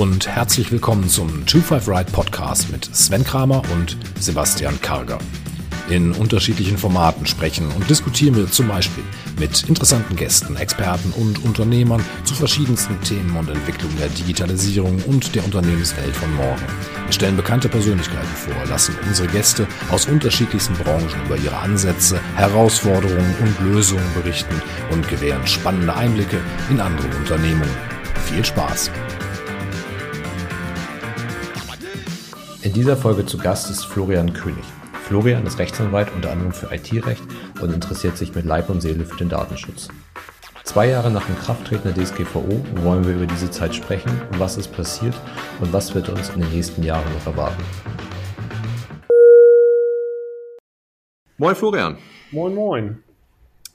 und herzlich willkommen zum 25 Ride Podcast mit Sven Kramer und Sebastian Karger. In unterschiedlichen Formaten sprechen und diskutieren wir zum Beispiel mit interessanten Gästen, Experten und Unternehmern zu verschiedensten Themen und Entwicklungen der Digitalisierung und der Unternehmenswelt von morgen. Wir stellen bekannte Persönlichkeiten vor, lassen unsere Gäste aus unterschiedlichsten Branchen über ihre Ansätze, Herausforderungen und Lösungen berichten und gewähren spannende Einblicke in andere Unternehmungen. Viel Spaß! In dieser Folge zu Gast ist Florian König. Florian ist Rechtsanwalt unter anderem für IT-Recht und interessiert sich mit Leib und Seele für den Datenschutz. Zwei Jahre nach dem Krafttreten der DSGVO wollen wir über diese Zeit sprechen, was ist passiert und was wird uns in den nächsten Jahren noch erwarten. Moin Florian. Moin, moin.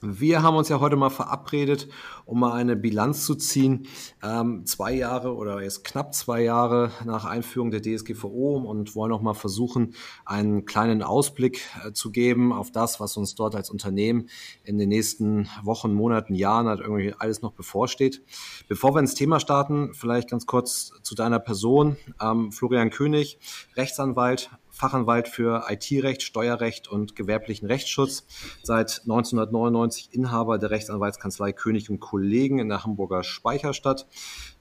Wir haben uns ja heute mal verabredet, um mal eine Bilanz zu ziehen. Ähm, zwei Jahre oder jetzt knapp zwei Jahre nach Einführung der DSGVO und wollen auch mal versuchen, einen kleinen Ausblick äh, zu geben auf das, was uns dort als Unternehmen in den nächsten Wochen, Monaten, Jahren halt irgendwie alles noch bevorsteht. Bevor wir ins Thema starten, vielleicht ganz kurz zu deiner Person. Ähm, Florian König, Rechtsanwalt, Fachanwalt für IT-Recht, Steuerrecht und gewerblichen Rechtsschutz. Seit 1999 Inhaber der Rechtsanwaltskanzlei König und Kollegen in der Hamburger Speicherstadt.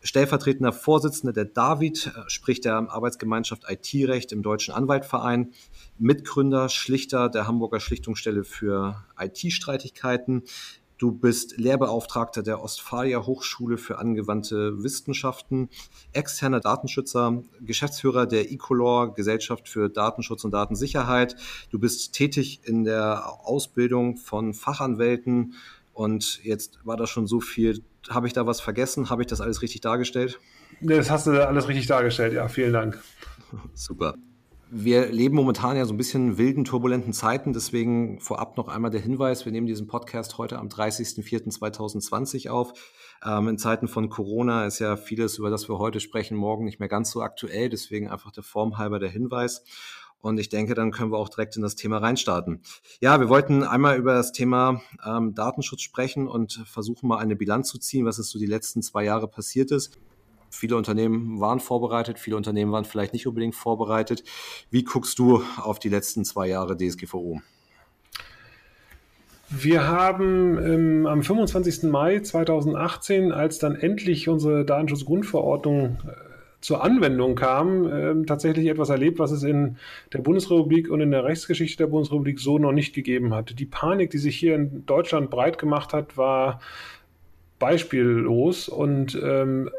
Stellvertretender Vorsitzender der David, äh, sprich der Arbeitsgemeinschaft IT-Recht im Deutschen Anwaltverein. Mitgründer, Schlichter der Hamburger Schlichtungsstelle für IT-Streitigkeiten. Du bist Lehrbeauftragter der Ostfalia Hochschule für angewandte Wissenschaften, externer Datenschützer, Geschäftsführer der Ecolor Gesellschaft für Datenschutz und Datensicherheit. Du bist tätig in der Ausbildung von Fachanwälten und jetzt war das schon so viel. Habe ich da was vergessen? Habe ich das alles richtig dargestellt? Das hast du alles richtig dargestellt, ja. Vielen Dank. Super wir leben momentan ja so ein bisschen wilden, turbulenten Zeiten. Deswegen vorab noch einmal der Hinweis, wir nehmen diesen Podcast heute am 30.04.2020 auf. Ähm, in Zeiten von Corona ist ja vieles, über das wir heute sprechen, morgen nicht mehr ganz so aktuell. Deswegen einfach der Form halber der Hinweis. Und ich denke, dann können wir auch direkt in das Thema reinstarten. Ja, wir wollten einmal über das Thema ähm, Datenschutz sprechen und versuchen mal eine Bilanz zu ziehen, was es so die letzten zwei Jahre passiert ist. Viele Unternehmen waren vorbereitet, viele Unternehmen waren vielleicht nicht unbedingt vorbereitet. Wie guckst du auf die letzten zwei Jahre DSGVO? Wir haben ähm, am 25. Mai 2018, als dann endlich unsere Datenschutzgrundverordnung äh, zur Anwendung kam, äh, tatsächlich etwas erlebt, was es in der Bundesrepublik und in der Rechtsgeschichte der Bundesrepublik so noch nicht gegeben hat. Die Panik, die sich hier in Deutschland breit gemacht hat, war beispiellos und ähm,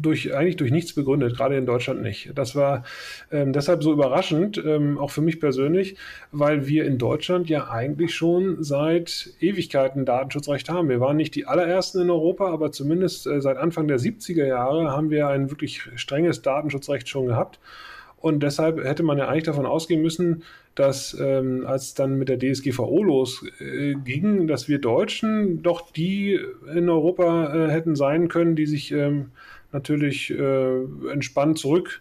durch, eigentlich durch nichts begründet, gerade in Deutschland nicht. Das war ähm, deshalb so überraschend, ähm, auch für mich persönlich, weil wir in Deutschland ja eigentlich schon seit Ewigkeiten Datenschutzrecht haben. Wir waren nicht die allerersten in Europa, aber zumindest äh, seit Anfang der 70er Jahre haben wir ein wirklich strenges Datenschutzrecht schon gehabt. Und deshalb hätte man ja eigentlich davon ausgehen müssen, dass ähm, als dann mit der DSGVO losging, äh, dass wir Deutschen doch die in Europa äh, hätten sein können, die sich ähm, natürlich äh, entspannt zurücklehnen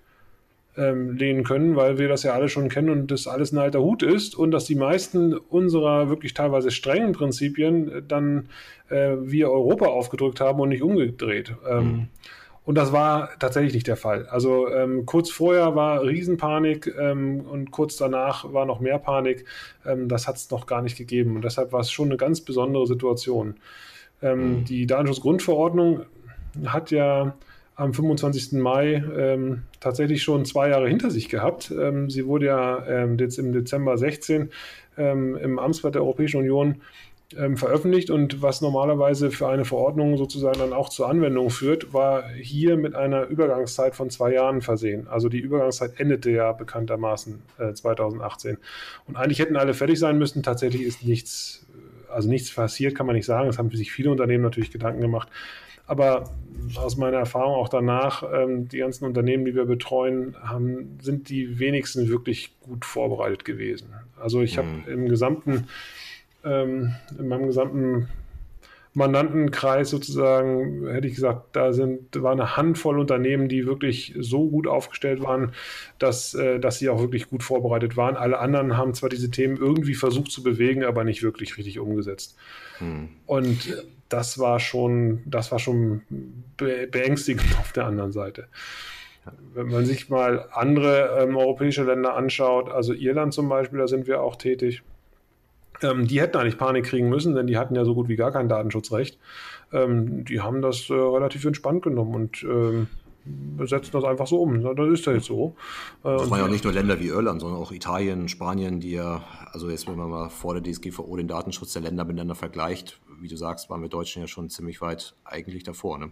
ähm, können, weil wir das ja alle schon kennen und das alles ein alter Hut ist und dass die meisten unserer wirklich teilweise strengen Prinzipien dann äh, wir Europa aufgedrückt haben und nicht umgedreht. Ähm, mhm. Und das war tatsächlich nicht der Fall. Also ähm, kurz vorher war Riesenpanik ähm, und kurz danach war noch mehr Panik. Ähm, das hat es noch gar nicht gegeben. Und deshalb war es schon eine ganz besondere Situation. Ähm, mhm. Die Datenschutzgrundverordnung hat ja am 25. Mai ähm, tatsächlich schon zwei Jahre hinter sich gehabt. Ähm, sie wurde ja ähm, jetzt im Dezember 16 ähm, im Amtsblatt der Europäischen Union ähm, veröffentlicht und was normalerweise für eine Verordnung sozusagen dann auch zur Anwendung führt, war hier mit einer Übergangszeit von zwei Jahren versehen. Also die Übergangszeit endete ja bekanntermaßen äh, 2018. Und eigentlich hätten alle fertig sein müssen. Tatsächlich ist nichts, also nichts passiert, kann man nicht sagen. Es haben sich viele Unternehmen natürlich Gedanken gemacht. Aber aus meiner Erfahrung auch danach, ähm, die ganzen Unternehmen, die wir betreuen, haben, sind die wenigsten wirklich gut vorbereitet gewesen. Also ich habe mhm. im gesamten, ähm, in meinem gesamten Mandantenkreis sozusagen, hätte ich gesagt, da sind, war eine Handvoll Unternehmen, die wirklich so gut aufgestellt waren, dass, äh, dass sie auch wirklich gut vorbereitet waren. Alle anderen haben zwar diese Themen irgendwie versucht zu bewegen, aber nicht wirklich richtig umgesetzt. Hm. Und das war schon, das war schon beängstigend auf der anderen Seite. Wenn man sich mal andere ähm, europäische Länder anschaut, also Irland zum Beispiel, da sind wir auch tätig. Ähm, die hätten eigentlich Panik kriegen müssen, denn die hatten ja so gut wie gar kein Datenschutzrecht. Ähm, die haben das äh, relativ entspannt genommen und ähm, setzen das einfach so um. Das ist ja jetzt so. Äh, das waren ja auch nicht nur Länder wie Irland, sondern auch Italien, Spanien, die ja, also jetzt, wenn man mal vor der DSGVO den Datenschutz der Länder miteinander vergleicht, wie du sagst, waren wir Deutschen ja schon ziemlich weit eigentlich davor. Ne?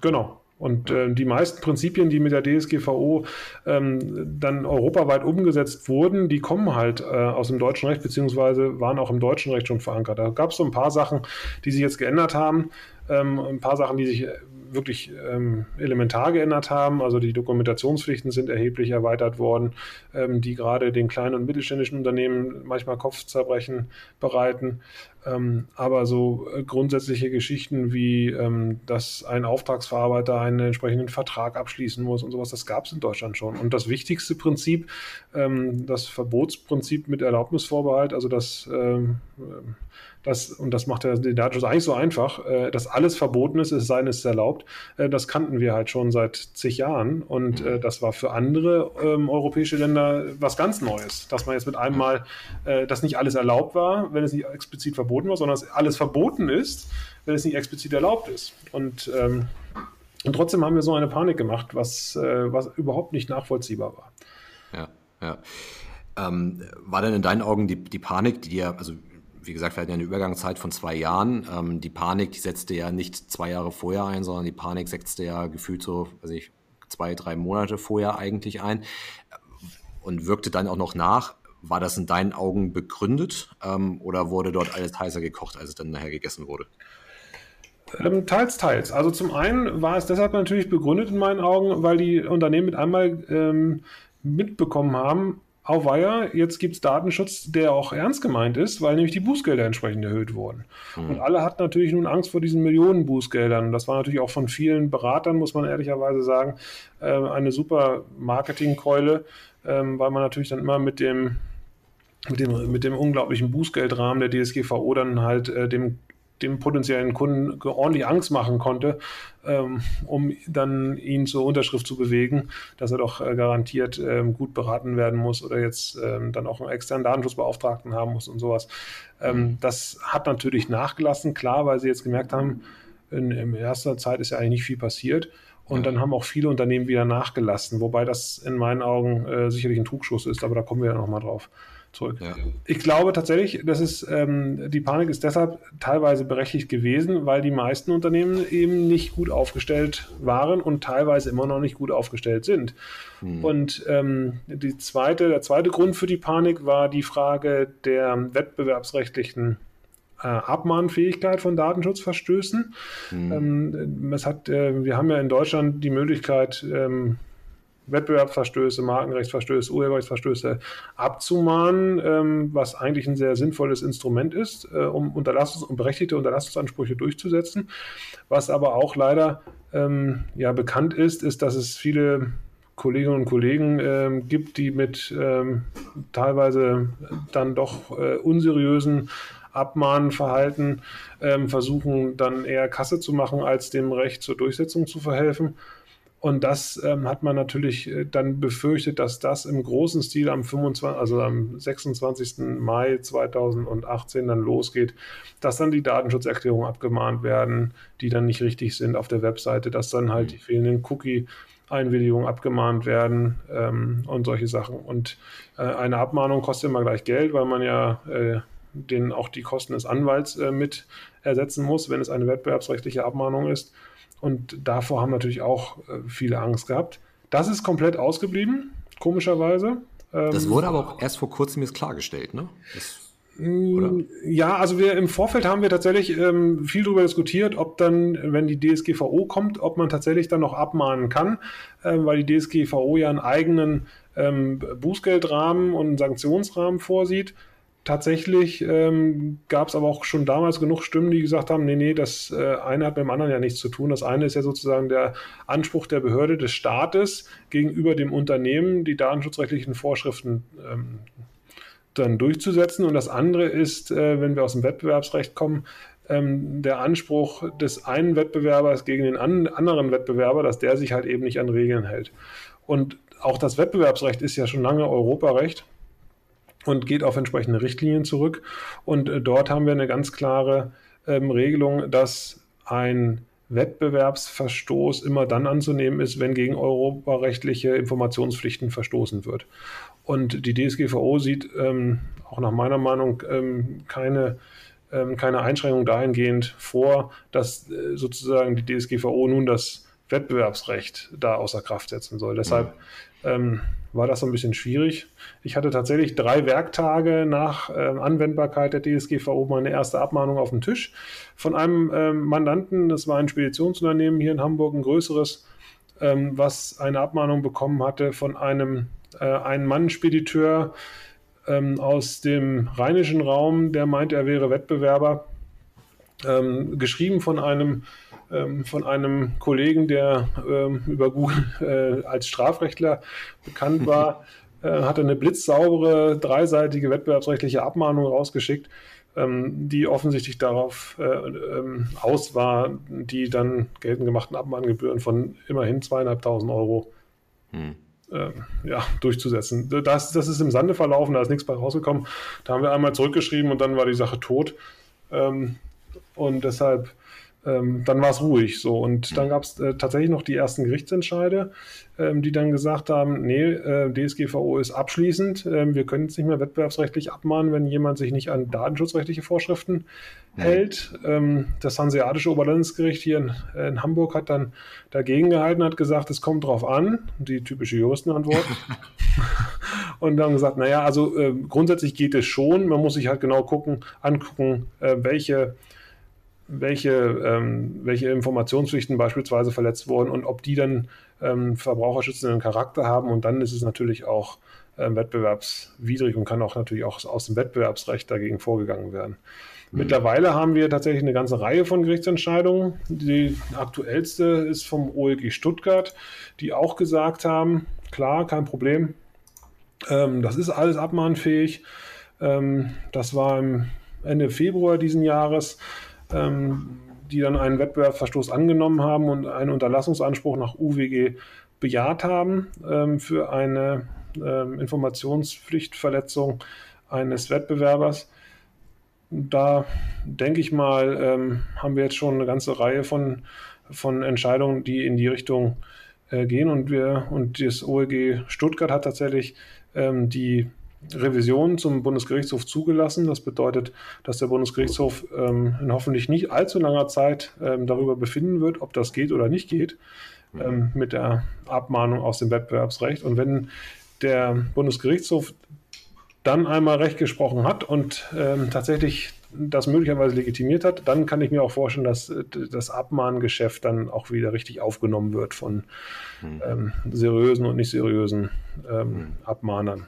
Genau. Und äh, die meisten Prinzipien, die mit der DSGVO ähm, dann europaweit umgesetzt wurden, die kommen halt äh, aus dem deutschen Recht, beziehungsweise waren auch im deutschen Recht schon verankert. Da gab es so ein paar Sachen, die sich jetzt geändert haben, ähm, ein paar Sachen, die sich wirklich ähm, elementar geändert haben. Also die Dokumentationspflichten sind erheblich erweitert worden, ähm, die gerade den kleinen und mittelständischen Unternehmen manchmal Kopfzerbrechen bereiten. Ähm, aber so äh, grundsätzliche Geschichten wie, ähm, dass ein Auftragsverarbeiter einen entsprechenden Vertrag abschließen muss und sowas, das gab es in Deutschland schon. Und das wichtigste Prinzip, ähm, das Verbotsprinzip mit Erlaubnisvorbehalt, also das ähm, das, und das macht den Datenschutz eigentlich so einfach, äh, dass alles verboten ist, es sei denn, es ist erlaubt. Äh, das kannten wir halt schon seit zig Jahren und äh, das war für andere ähm, europäische Länder was ganz Neues, dass man jetzt mit einem Mal, äh, dass nicht alles erlaubt war, wenn es nicht explizit verboten war, sondern dass alles verboten ist, wenn es nicht explizit erlaubt ist. Und, ähm, und trotzdem haben wir so eine Panik gemacht, was, äh, was überhaupt nicht nachvollziehbar war. Ja, ja. Ähm, war denn in deinen Augen die, die Panik, die dir, also wie gesagt, wir hatten ja eine Übergangszeit von zwei Jahren. Ähm, die Panik setzte ja nicht zwei Jahre vorher ein, sondern die Panik setzte ja gefühlt so, weiß ich, zwei, drei Monate vorher eigentlich ein und wirkte dann auch noch nach. War das in deinen Augen begründet ähm, oder wurde dort alles heißer gekocht, als es dann nachher gegessen wurde? Ähm, teils, teils. Also zum einen war es deshalb natürlich begründet in meinen Augen, weil die Unternehmen mit einmal ähm, mitbekommen haben, auweia, jetzt gibt es Datenschutz, der auch ernst gemeint ist, weil nämlich die Bußgelder entsprechend erhöht wurden. Mhm. Und alle hatten natürlich nun Angst vor diesen Millionen Bußgeldern. Das war natürlich auch von vielen Beratern, muss man ehrlicherweise sagen, äh, eine super Marketingkeule, äh, weil man natürlich dann immer mit dem mit dem, mit dem unglaublichen Bußgeldrahmen der DSGVO dann halt äh, dem dem potenziellen Kunden ordentlich Angst machen konnte, ähm, um dann ihn zur Unterschrift zu bewegen, dass er doch äh, garantiert ähm, gut beraten werden muss oder jetzt ähm, dann auch einen externen Datenschutzbeauftragten haben muss und sowas. Mhm. das hat natürlich nachgelassen, klar, weil sie jetzt gemerkt haben, in, in erster Zeit ist ja eigentlich nicht viel passiert. Und dann haben auch viele Unternehmen wieder nachgelassen, wobei das in meinen Augen äh, sicherlich ein Trugschuss ist, aber da kommen wir ja nochmal drauf zurück. Ja. Ich glaube tatsächlich, dass es, ähm, die Panik ist deshalb teilweise berechtigt gewesen, weil die meisten Unternehmen eben nicht gut aufgestellt waren und teilweise immer noch nicht gut aufgestellt sind. Hm. Und ähm, die zweite, der zweite Grund für die Panik war die Frage der wettbewerbsrechtlichen äh, Abmahnfähigkeit von Datenschutzverstößen. Hm. Ähm, es hat, äh, wir haben ja in Deutschland die Möglichkeit, ähm, Wettbewerbsverstöße, Markenrechtsverstöße, Urheberrechtsverstöße abzumahnen, ähm, was eigentlich ein sehr sinnvolles Instrument ist, äh, um, Unterlassungs um berechtigte Unterlassungsansprüche durchzusetzen. Was aber auch leider ähm, ja, bekannt ist, ist, dass es viele Kolleginnen und Kollegen ähm, gibt, die mit ähm, teilweise dann doch äh, unseriösen Abmahnverhalten ähm, versuchen, dann eher Kasse zu machen, als dem Recht zur Durchsetzung zu verhelfen. Und das ähm, hat man natürlich äh, dann befürchtet, dass das im großen Stil am 25, also am 26. Mai 2018 dann losgeht, dass dann die Datenschutzerklärungen abgemahnt werden, die dann nicht richtig sind auf der Webseite, dass dann halt mhm. die fehlenden Cookie Einwilligungen abgemahnt werden ähm, und solche Sachen. Und äh, eine Abmahnung kostet immer gleich Geld, weil man ja äh, den auch die Kosten des Anwalts äh, mit ersetzen muss, wenn es eine wettbewerbsrechtliche Abmahnung ist. Und davor haben natürlich auch äh, viele Angst gehabt. Das ist komplett ausgeblieben, komischerweise. Das ähm, wurde aber auch erst vor kurzem jetzt klargestellt, ne? Das, mm, ja, also wir im Vorfeld haben wir tatsächlich ähm, viel darüber diskutiert, ob dann, wenn die DSGVO kommt, ob man tatsächlich dann noch abmahnen kann, äh, weil die DSGVO ja einen eigenen ähm, Bußgeldrahmen und einen Sanktionsrahmen vorsieht. Tatsächlich ähm, gab es aber auch schon damals genug Stimmen, die gesagt haben, nee, nee, das äh, eine hat mit dem anderen ja nichts zu tun. Das eine ist ja sozusagen der Anspruch der Behörde des Staates gegenüber dem Unternehmen, die datenschutzrechtlichen Vorschriften ähm, dann durchzusetzen. Und das andere ist, äh, wenn wir aus dem Wettbewerbsrecht kommen, ähm, der Anspruch des einen Wettbewerbers gegen den an, anderen Wettbewerber, dass der sich halt eben nicht an Regeln hält. Und auch das Wettbewerbsrecht ist ja schon lange Europarecht und geht auf entsprechende Richtlinien zurück. Und äh, dort haben wir eine ganz klare ähm, Regelung, dass ein Wettbewerbsverstoß immer dann anzunehmen ist, wenn gegen europarechtliche Informationspflichten verstoßen wird. Und die DSGVO sieht ähm, auch nach meiner Meinung ähm, keine, ähm, keine Einschränkung dahingehend vor, dass äh, sozusagen die DSGVO nun das Wettbewerbsrecht da außer Kraft setzen soll. Deshalb ähm, war das so ein bisschen schwierig. Ich hatte tatsächlich drei Werktage nach äh, Anwendbarkeit der DSGVO meine erste Abmahnung auf dem Tisch von einem ähm, Mandanten. Das war ein Speditionsunternehmen hier in Hamburg, ein größeres, ähm, was eine Abmahnung bekommen hatte von einem äh, Ein-Mann-Spediteur ähm, aus dem rheinischen Raum, der meinte, er wäre Wettbewerber. Ähm, geschrieben von einem ähm, von einem Kollegen, der ähm, über Google äh, als Strafrechtler bekannt war, äh, hatte eine blitzsaubere, dreiseitige wettbewerbsrechtliche Abmahnung rausgeschickt, ähm, die offensichtlich darauf äh, ähm, aus war, die dann geltend gemachten Abmahngebühren von immerhin zweieinhalbtausend Euro hm. Ähm, ja, durchzusetzen. Das, das ist im Sande verlaufen, da ist nichts bei rausgekommen. Da haben wir einmal zurückgeschrieben und dann war die Sache tot. Ähm, und deshalb ähm, dann war es ruhig so. Und dann gab es äh, tatsächlich noch die ersten Gerichtsentscheide, ähm, die dann gesagt haben, nee, äh, DSGVO ist abschließend, ähm, wir können jetzt nicht mehr wettbewerbsrechtlich abmahnen, wenn jemand sich nicht an datenschutzrechtliche Vorschriften mhm. hält. Ähm, das Hanseatische Oberlandesgericht hier in, äh, in, Hamburg hat dann dagegen gehalten, hat gesagt, es kommt drauf an, die typische Juristenantwort. und dann gesagt, naja, also äh, grundsätzlich geht es schon, man muss sich halt genau gucken, angucken, äh, welche welche, ähm, welche Informationspflichten beispielsweise verletzt wurden und ob die dann ähm, verbraucherschützenden Charakter haben. Und dann ist es natürlich auch ähm, wettbewerbswidrig und kann auch natürlich auch aus dem Wettbewerbsrecht dagegen vorgegangen werden. Mhm. Mittlerweile haben wir tatsächlich eine ganze Reihe von Gerichtsentscheidungen. Die aktuellste ist vom OLG Stuttgart, die auch gesagt haben, klar, kein Problem, ähm, das ist alles abmahnfähig. Ähm, das war im Ende Februar diesen Jahres ähm, die dann einen Wettbewerbsverstoß angenommen haben und einen Unterlassungsanspruch nach UWG bejaht haben ähm, für eine ähm, Informationspflichtverletzung eines Wettbewerbers. Da denke ich mal, ähm, haben wir jetzt schon eine ganze Reihe von, von Entscheidungen, die in die Richtung äh, gehen. Und wir und das OEG Stuttgart hat tatsächlich ähm, die Revision zum Bundesgerichtshof zugelassen. Das bedeutet, dass der Bundesgerichtshof ähm, in hoffentlich nicht allzu langer Zeit ähm, darüber befinden wird, ob das geht oder nicht geht mhm. ähm, mit der Abmahnung aus dem Wettbewerbsrecht. Und wenn der Bundesgerichtshof dann einmal Recht gesprochen hat und ähm, tatsächlich das möglicherweise legitimiert hat, dann kann ich mir auch vorstellen, dass äh, das Abmahngeschäft dann auch wieder richtig aufgenommen wird von mhm. seriösen und nicht seriösen mhm. Abmahnern.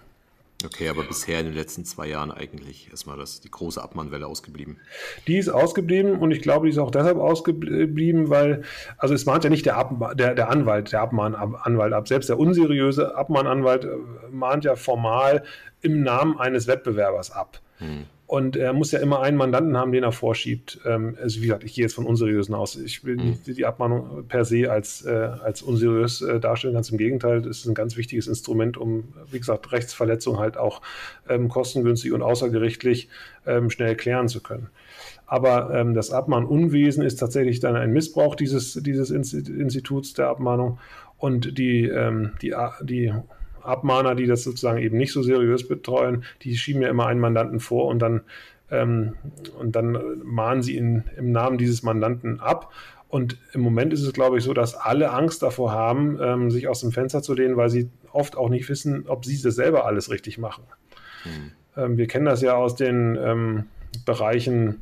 Okay, aber bisher in den letzten zwei Jahren eigentlich erstmal das, die große Abmahnwelle ausgeblieben. Die ist ausgeblieben und ich glaube, die ist auch deshalb ausgeblieben, weil, also es mahnt ja nicht der, Ab, der, der Anwalt, der Abmahnanwalt ab. Selbst der unseriöse Abmahnanwalt äh, mahnt ja formal im Namen eines Wettbewerbers ab. Hm. Und er muss ja immer einen Mandanten haben, den er vorschiebt. Ähm, also wie gesagt, ich gehe jetzt von unseriösen aus. Ich will nicht mhm. die Abmahnung per se als, äh, als unseriös äh, darstellen. Ganz im Gegenteil, es ist ein ganz wichtiges Instrument, um, wie gesagt, Rechtsverletzungen halt auch ähm, kostengünstig und außergerichtlich ähm, schnell klären zu können. Aber ähm, das Abmahnunwesen ist tatsächlich dann ein Missbrauch dieses, dieses Instituts der Abmahnung. Und die, ähm, die, die Abmahner, die das sozusagen eben nicht so seriös betreuen, die schieben ja immer einen Mandanten vor und dann, ähm, und dann mahnen sie ihn im Namen dieses Mandanten ab. Und im Moment ist es, glaube ich, so, dass alle Angst davor haben, ähm, sich aus dem Fenster zu lehnen, weil sie oft auch nicht wissen, ob sie das selber alles richtig machen. Hm. Ähm, wir kennen das ja aus den ähm, Bereichen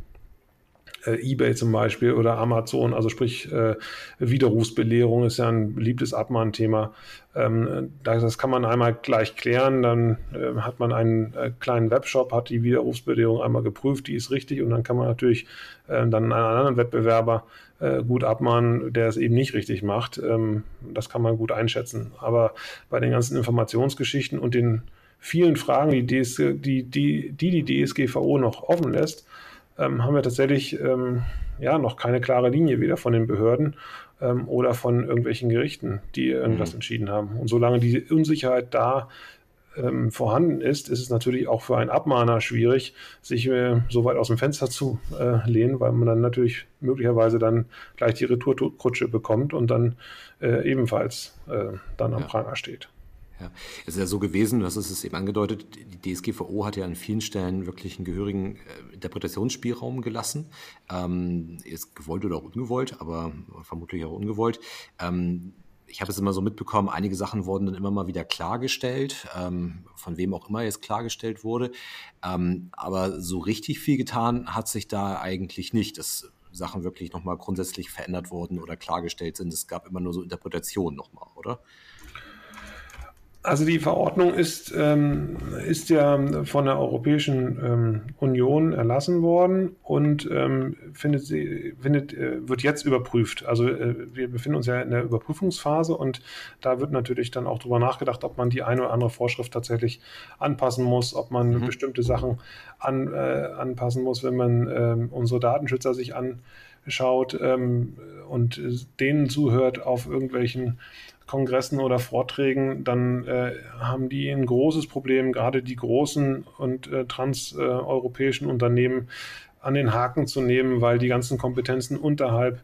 äh, eBay zum Beispiel oder Amazon, also sprich äh, Widerrufsbelehrung ist ja ein beliebtes Abmahnthema. Ähm, das kann man einmal gleich klären, dann äh, hat man einen äh, kleinen Webshop, hat die Widerrufsbelehrung einmal geprüft, die ist richtig und dann kann man natürlich äh, dann einen anderen Wettbewerber äh, gut abmahnen, der es eben nicht richtig macht. Ähm, das kann man gut einschätzen. Aber bei den ganzen Informationsgeschichten und den vielen Fragen, die, DS, die, die, die, die DSGVO noch offen lässt, ähm, haben wir tatsächlich ähm, ja noch keine klare Linie weder von den Behörden ähm, oder von irgendwelchen Gerichten, die irgendwas mhm. entschieden haben. Und solange die Unsicherheit da ähm, vorhanden ist, ist es natürlich auch für einen Abmahner schwierig, sich äh, so weit aus dem Fenster zu äh, lehnen, weil man dann natürlich möglicherweise dann gleich die Retourkutsche bekommt und dann äh, ebenfalls äh, dann am ja. Pranger steht. Ja, es ist ja so gewesen, das ist es eben angedeutet, die DSGVO hat ja an vielen Stellen wirklich einen gehörigen äh, Interpretationsspielraum gelassen. Ähm, ist gewollt oder auch ungewollt, aber vermutlich auch ungewollt. Ähm, ich habe es immer so mitbekommen, einige Sachen wurden dann immer mal wieder klargestellt, ähm, von wem auch immer jetzt klargestellt wurde. Ähm, aber so richtig viel getan hat sich da eigentlich nicht, dass Sachen wirklich nochmal grundsätzlich verändert wurden oder klargestellt sind. Es gab immer nur so Interpretationen nochmal, oder? Also die Verordnung ist, ähm, ist ja von der Europäischen ähm, Union erlassen worden und ähm, findet, findet, äh, wird jetzt überprüft. Also äh, wir befinden uns ja in der Überprüfungsphase und da wird natürlich dann auch darüber nachgedacht, ob man die eine oder andere Vorschrift tatsächlich anpassen muss, ob man mhm. bestimmte Sachen an, äh, anpassen muss, wenn man ähm, unsere Datenschützer sich anschaut ähm, und denen zuhört auf irgendwelchen Kongressen oder Vorträgen, dann äh, haben die ein großes Problem, gerade die großen und äh, transeuropäischen äh, Unternehmen an den Haken zu nehmen, weil die ganzen Kompetenzen unterhalb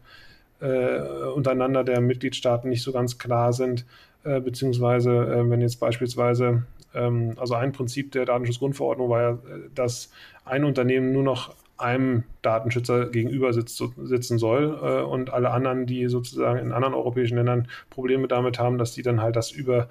äh, untereinander der Mitgliedstaaten nicht so ganz klar sind, äh, beziehungsweise äh, wenn jetzt beispielsweise ähm, also ein Prinzip der Datenschutzgrundverordnung war ja, dass ein Unternehmen nur noch einem Datenschützer gegenüber sitzt, sitzen soll äh, und alle anderen, die sozusagen in anderen europäischen Ländern Probleme damit haben, dass die dann halt das über,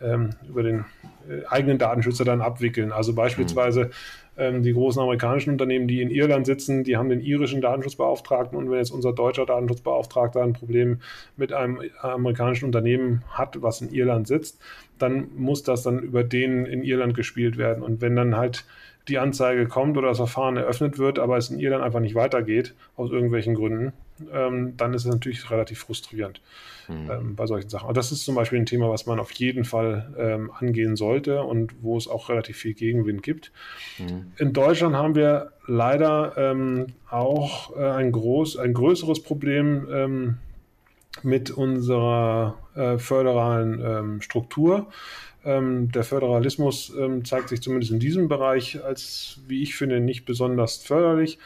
ähm, über den äh, eigenen Datenschützer dann abwickeln. Also beispielsweise mhm. ähm, die großen amerikanischen Unternehmen, die in Irland sitzen, die haben den irischen Datenschutzbeauftragten und wenn jetzt unser deutscher Datenschutzbeauftragter ein Problem mit einem amerikanischen Unternehmen hat, was in Irland sitzt, dann muss das dann über den in Irland gespielt werden. Und wenn dann halt die Anzeige kommt oder das Verfahren eröffnet wird, aber es in Irland einfach nicht weitergeht, aus irgendwelchen Gründen, ähm, dann ist es natürlich relativ frustrierend mhm. ähm, bei solchen Sachen. Und das ist zum Beispiel ein Thema, was man auf jeden Fall ähm, angehen sollte und wo es auch relativ viel Gegenwind gibt. Mhm. In Deutschland haben wir leider ähm, auch äh, ein, groß, ein größeres Problem ähm, mit unserer äh, föderalen ähm, Struktur. Ähm, der Föderalismus ähm, zeigt sich zumindest in diesem Bereich als, wie ich finde, nicht besonders förderlich,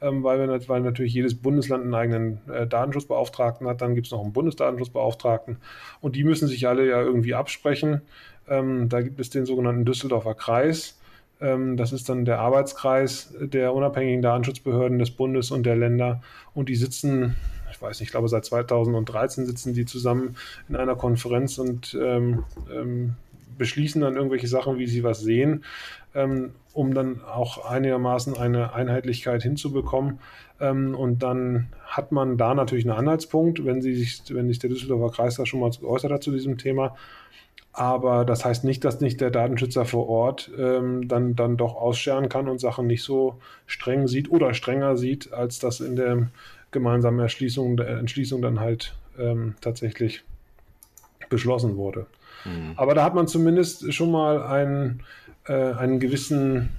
ähm, weil, wir, weil natürlich jedes Bundesland einen eigenen äh, Datenschutzbeauftragten hat. Dann gibt es noch einen Bundesdatenschutzbeauftragten und die müssen sich alle ja irgendwie absprechen. Ähm, da gibt es den sogenannten Düsseldorfer Kreis. Ähm, das ist dann der Arbeitskreis der unabhängigen Datenschutzbehörden des Bundes und der Länder und die sitzen ich weiß nicht, ich glaube seit 2013 sitzen die zusammen in einer Konferenz und ähm, ähm, beschließen dann irgendwelche Sachen, wie sie was sehen, ähm, um dann auch einigermaßen eine Einheitlichkeit hinzubekommen. Ähm, und dann hat man da natürlich einen Anhaltspunkt, wenn, sie sich, wenn sich der Düsseldorfer Kreis da schon mal geäußert hat zu diesem Thema. Aber das heißt nicht, dass nicht der Datenschützer vor Ort ähm, dann, dann doch ausscheren kann und Sachen nicht so streng sieht oder strenger sieht, als das in der gemeinsamen Erschließung, der Entschließung dann halt ähm, tatsächlich beschlossen wurde. Mhm. Aber da hat man zumindest schon mal einen, äh, einen gewissen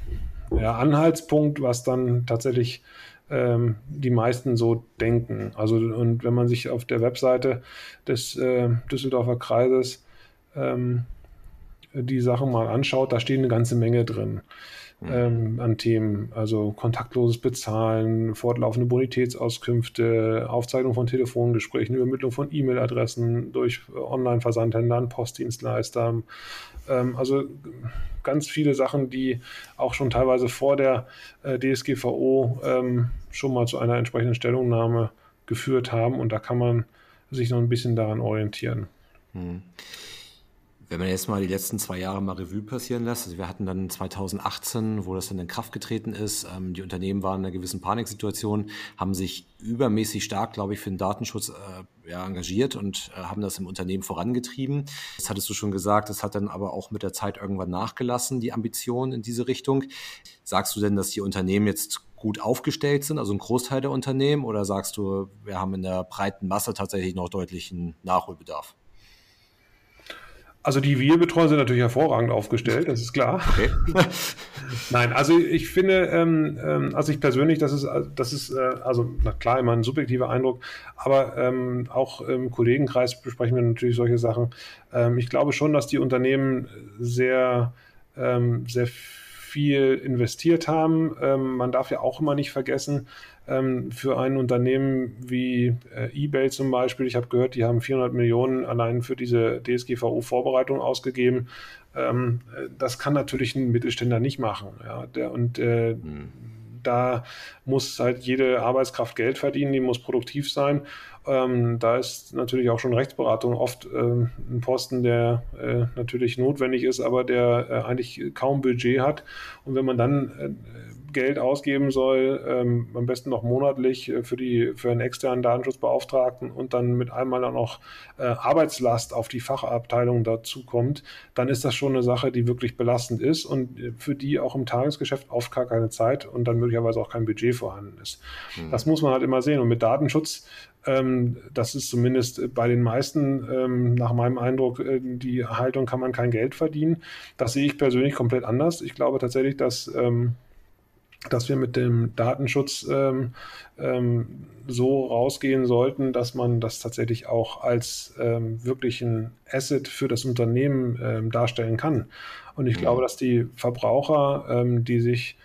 ja, Anhaltspunkt, was dann tatsächlich ähm, die meisten so denken. Also und wenn man sich auf der Webseite des äh, Düsseldorfer Kreises ähm, die Sachen mal anschaut, da stehen eine ganze Menge drin. Mhm. ähm, an Themen, also kontaktloses Bezahlen, fortlaufende Bonitätsauskünfte, Aufzeichnung von Telefongesprächen, Übermittlung von E-Mail-Adressen durch Online-Versandhändler an Postdienstleister. Ähm, also ganz viele Sachen, die auch schon teilweise vor der äh, DSGVO ähm, schon mal zu einer entsprechenden Stellungnahme geführt haben und da kann man sich noch ein bisschen daran orientieren. Mhm. Wenn man jetzt mal die letzten zwei Jahre mal Revue passieren lässt, also wir hatten dann 2018, wo das dann in Kraft getreten ist, ähm, die Unternehmen waren in einer gewissen Paniksituation, haben sich übermäßig stark, glaube ich, für den Datenschutz äh, ja, engagiert und äh, haben das im Unternehmen vorangetrieben. Das hattest du schon gesagt, das hat dann aber auch mit der Zeit irgendwann nachgelassen, die Ambition in diese Richtung. Sagst du denn, dass die Unternehmen jetzt gut aufgestellt sind, also ein Großteil der Unternehmen, oder sagst du, wir haben in der breiten Masse tatsächlich noch deutlichen Nachholbedarf? Also die wir betreuen sind natürlich hervorragend aufgestellt, das ist klar. Okay. Nein, also ich finde, ähm, ähm, also ich persönlich, das ist, das ist äh, also na klar immer ein subjektiver Eindruck, aber ähm, auch im Kollegenkreis besprechen wir natürlich solche Sachen. Ähm, ich glaube schon, dass die Unternehmen sehr, ähm, sehr viel investiert haben. Ähm, man darf ja auch immer nicht vergessen, ähm, für ein Unternehmen wie äh, eBay zum Beispiel, ich habe gehört, die haben 400 Millionen allein für diese DSGVO-Vorbereitung ausgegeben. Ähm, das kann natürlich ein Mittelständler nicht machen. Ja, der, und äh, mhm. da muss halt jede Arbeitskraft Geld verdienen, die muss produktiv sein. Ähm, da ist natürlich auch schon Rechtsberatung oft ähm, ein Posten, der äh, natürlich notwendig ist, aber der äh, eigentlich kaum Budget hat. Und wenn man dann äh, Geld ausgeben soll, ähm, am besten noch monatlich äh, für, die, für einen externen Datenschutzbeauftragten und dann mit einmal dann noch äh, Arbeitslast auf die Fachabteilung dazu kommt, dann ist das schon eine Sache, die wirklich belastend ist und äh, für die auch im Tagesgeschäft oft gar keine Zeit und dann möglicherweise auch kein Budget vorhanden ist. Mhm. Das muss man halt immer sehen. Und mit Datenschutz ähm, das ist zumindest bei den meisten, ähm, nach meinem Eindruck, äh, die Haltung kann man kein Geld verdienen. Das sehe ich persönlich komplett anders. Ich glaube tatsächlich, dass, ähm, dass wir mit dem Datenschutz ähm, ähm, so rausgehen sollten, dass man das tatsächlich auch als ähm, wirklichen Asset für das Unternehmen darstellen kann. Und ich mhm. glaube, dass die Verbraucher, die sich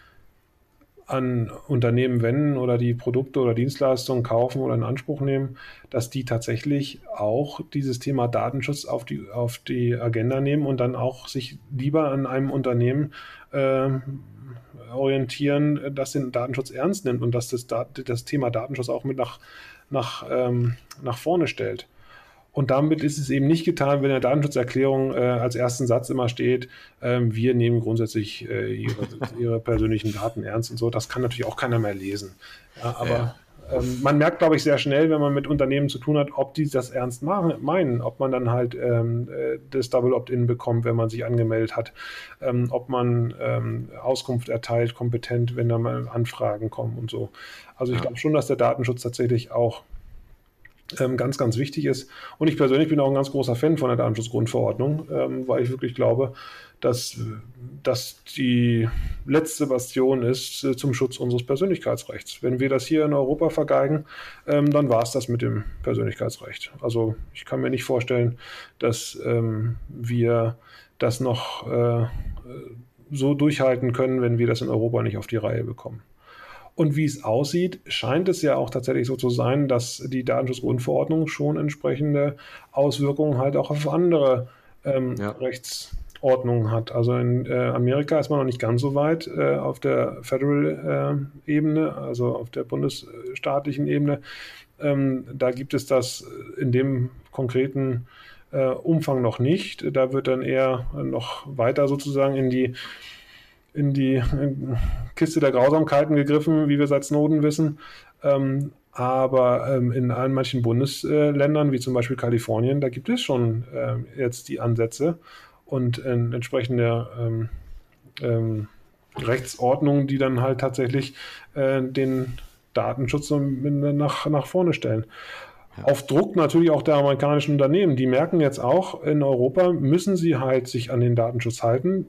an Unternehmen wenden oder die Produkte oder Dienstleistungen kaufen oder in Anspruch nehmen, dass die tatsächlich auch dieses Thema Datenschutz auf die, auf die Agenda nehmen und dann auch sich lieber an einem Unternehmen äh, orientieren, das den Datenschutz ernst nimmt und dass das, das Thema Datenschutz auch mit nach, nach, ähm, nach vorne stellt. Und damit ist es eben nicht getan, wenn in der Datenschutzerklärung äh, als ersten Satz immer steht, äh, wir nehmen grundsätzlich äh, ihre, ihre, persönlichen Daten ernst und so. Das kann natürlich auch keiner mehr lesen. Ja, aber ja. Ähm, man merkt, glaube ich, sehr schnell, wenn man mit Unternehmen zu tun hat, ob die das ernst meinen, ob man dann halt ähm, äh, das Double Opt-in bekommt, wenn man sich angemeldet hat, ähm, ob man ähm, Auskunft erteilt, kompetent, wenn da mal Anfragen kommen und so. Also ich ja. glaube schon, dass der Datenschutz tatsächlich auch ganz, ganz wichtig ist. Und ich persönlich bin auch ein ganz großer Fan von der Datenschutzgrundverordnung, ähm, weil ich wirklich glaube, dass das die letzte Bastion ist äh, zum Schutz unseres Persönlichkeitsrechts. Wenn wir das hier in Europa vergeigen, ähm, dann war es das mit dem Persönlichkeitsrecht. Also ich kann mir nicht vorstellen, dass ähm, wir das noch äh, so durchhalten können, wenn wir das in Europa nicht auf die Reihe bekommen. Und wie es aussieht, scheint es ja auch tatsächlich so zu sein, dass die Datenschutzgrundverordnung schon entsprechende Auswirkungen halt auch auf andere ähm, ja. Rechtsordnungen hat. Also in äh, Amerika ist man noch nicht ganz so weit äh, auf der Federal-Ebene, äh, also auf der bundesstaatlichen Ebene. Ähm, da gibt es das in dem konkreten äh, Umfang noch nicht. Da wird dann eher noch weiter sozusagen in die in die Kiste der Grausamkeiten gegriffen, wie wir seit Snowden wissen. Ähm, aber ähm, in allen manchen Bundesländern, wie zum Beispiel Kalifornien, da gibt es schon äh, jetzt die Ansätze und äh, entsprechende ähm, ähm, Rechtsordnungen, die dann halt tatsächlich äh, den Datenschutz nach, nach vorne stellen. Ja. Auf Druck natürlich auch der amerikanischen Unternehmen. Die merken jetzt auch, in Europa müssen sie halt sich an den Datenschutz halten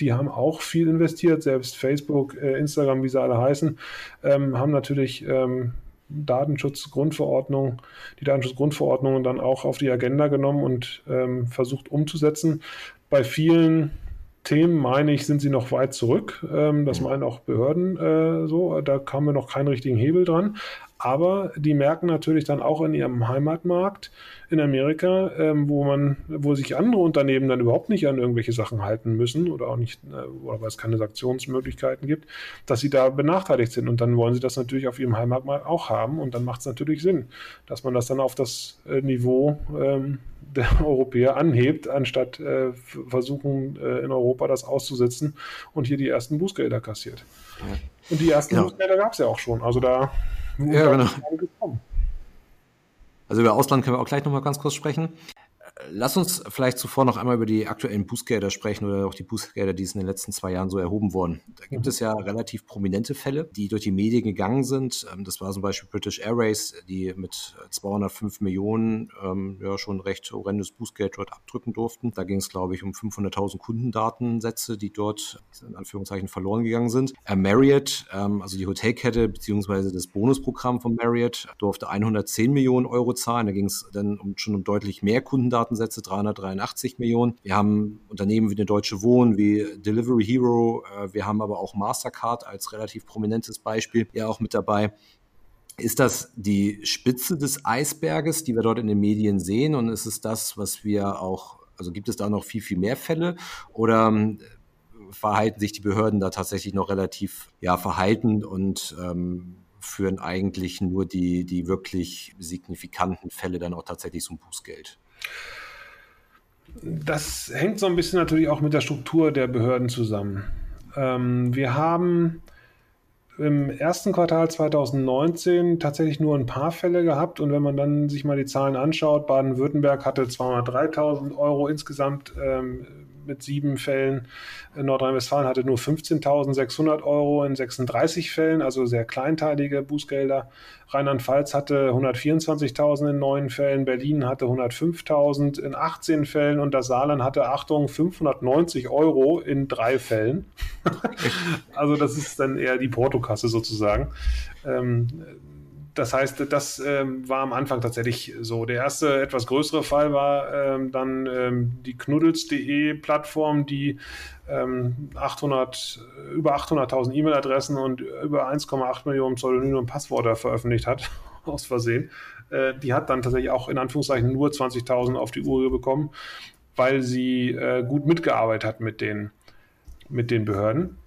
die haben auch viel investiert, selbst Facebook, äh, Instagram, wie sie alle heißen, ähm, haben natürlich ähm, Datenschutzgrundverordnung, die Datenschutzgrundverordnung dann auch auf die Agenda genommen und ähm, versucht umzusetzen. Bei vielen Themen, meine ich, sind sie noch weit zurück. Ähm, das mhm. meinen auch Behörden äh, so. Da haben wir noch keinen richtigen Hebel dran. Aber die merken natürlich dann auch in ihrem Heimatmarkt in Amerika, ähm, wo man, wo sich andere Unternehmen dann überhaupt nicht an irgendwelche Sachen halten müssen oder auch nicht, äh, oder weil es keine Sanktionsmöglichkeiten gibt, dass sie da benachteiligt sind. Und dann wollen sie das natürlich auf ihrem Heimatmarkt auch haben. Und dann macht es natürlich Sinn, dass man das dann auf das äh, Niveau ähm, der Europäer anhebt, anstatt äh, versuchen, äh, in Europa das auszusetzen und hier die ersten Bußgelder kassiert. Ja. Und die ersten genau. Bußgelder gab es ja auch schon. Also da ja, genau. Also über Ausland können wir auch gleich nochmal ganz kurz sprechen. Lass uns vielleicht zuvor noch einmal über die aktuellen Bußgelder sprechen oder auch die Bußgelder, die es in den letzten zwei Jahren so erhoben wurden. Da gibt es ja relativ prominente Fälle, die durch die Medien gegangen sind. Ähm, das war zum Beispiel British Airways, die mit 205 Millionen ähm, ja schon recht horrendes Bußgeld dort abdrücken durften. Da ging es, glaube ich, um 500.000 Kundendatensätze, die dort in Anführungszeichen verloren gegangen sind. Äh, Marriott, ähm, also die Hotelkette beziehungsweise das Bonusprogramm von Marriott, durfte 110 Millionen Euro zahlen. Da ging es dann um, schon um deutlich mehr Kundendatensätze, 383 Millionen. Wir haben Unternehmen wie eine Deutsche Wohnen, wie Delivery Hero. Äh, wir haben aber auch Mastercard als relativ prominentes Beispiel ja auch mit dabei. Ist das die Spitze des Eisberges, die wir dort in den Medien sehen? Und ist es das, was wir auch, also gibt es da noch viel, viel mehr Fälle? Oder ähm, verhalten sich die Behörden da tatsächlich noch relativ ja, verhalten und ähm, führen eigentlich nur die, die wirklich signifikanten Fälle dann auch tatsächlich zum Bußgeld? Das hängt so ein bisschen natürlich auch mit der Struktur der Behörden zusammen. Ähm, wir haben im ersten Quartal 2019 tatsächlich nur ein paar Fälle gehabt und wenn man dann sich mal die Zahlen anschaut, Baden-Württemberg hatte 203.000 Euro insgesamt ähm, mit sieben Fällen. Nordrhein-Westfalen hatte nur 15.600 Euro in 36 Fällen, also sehr kleinteilige Bußgelder. Rheinland-Pfalz hatte 124.000 in neun Fällen, Berlin hatte 105.000 in 18 Fällen und das Saarland hatte, Achtung, 590 Euro in drei Fällen. also das ist dann eher die Portokasse sozusagen. Ähm, das heißt, das ähm, war am Anfang tatsächlich so. Der erste etwas größere Fall war ähm, dann ähm, die knuddels.de Plattform, die 800, ähm, über 800.000 E-Mail-Adressen und über 1,8 Millionen Pseudonyme und Passwörter veröffentlicht hat, aus Versehen. Äh, die hat dann tatsächlich auch in Anführungszeichen nur 20.000 auf die Uhr bekommen, weil sie äh, gut mitgearbeitet hat mit den, mit den Behörden.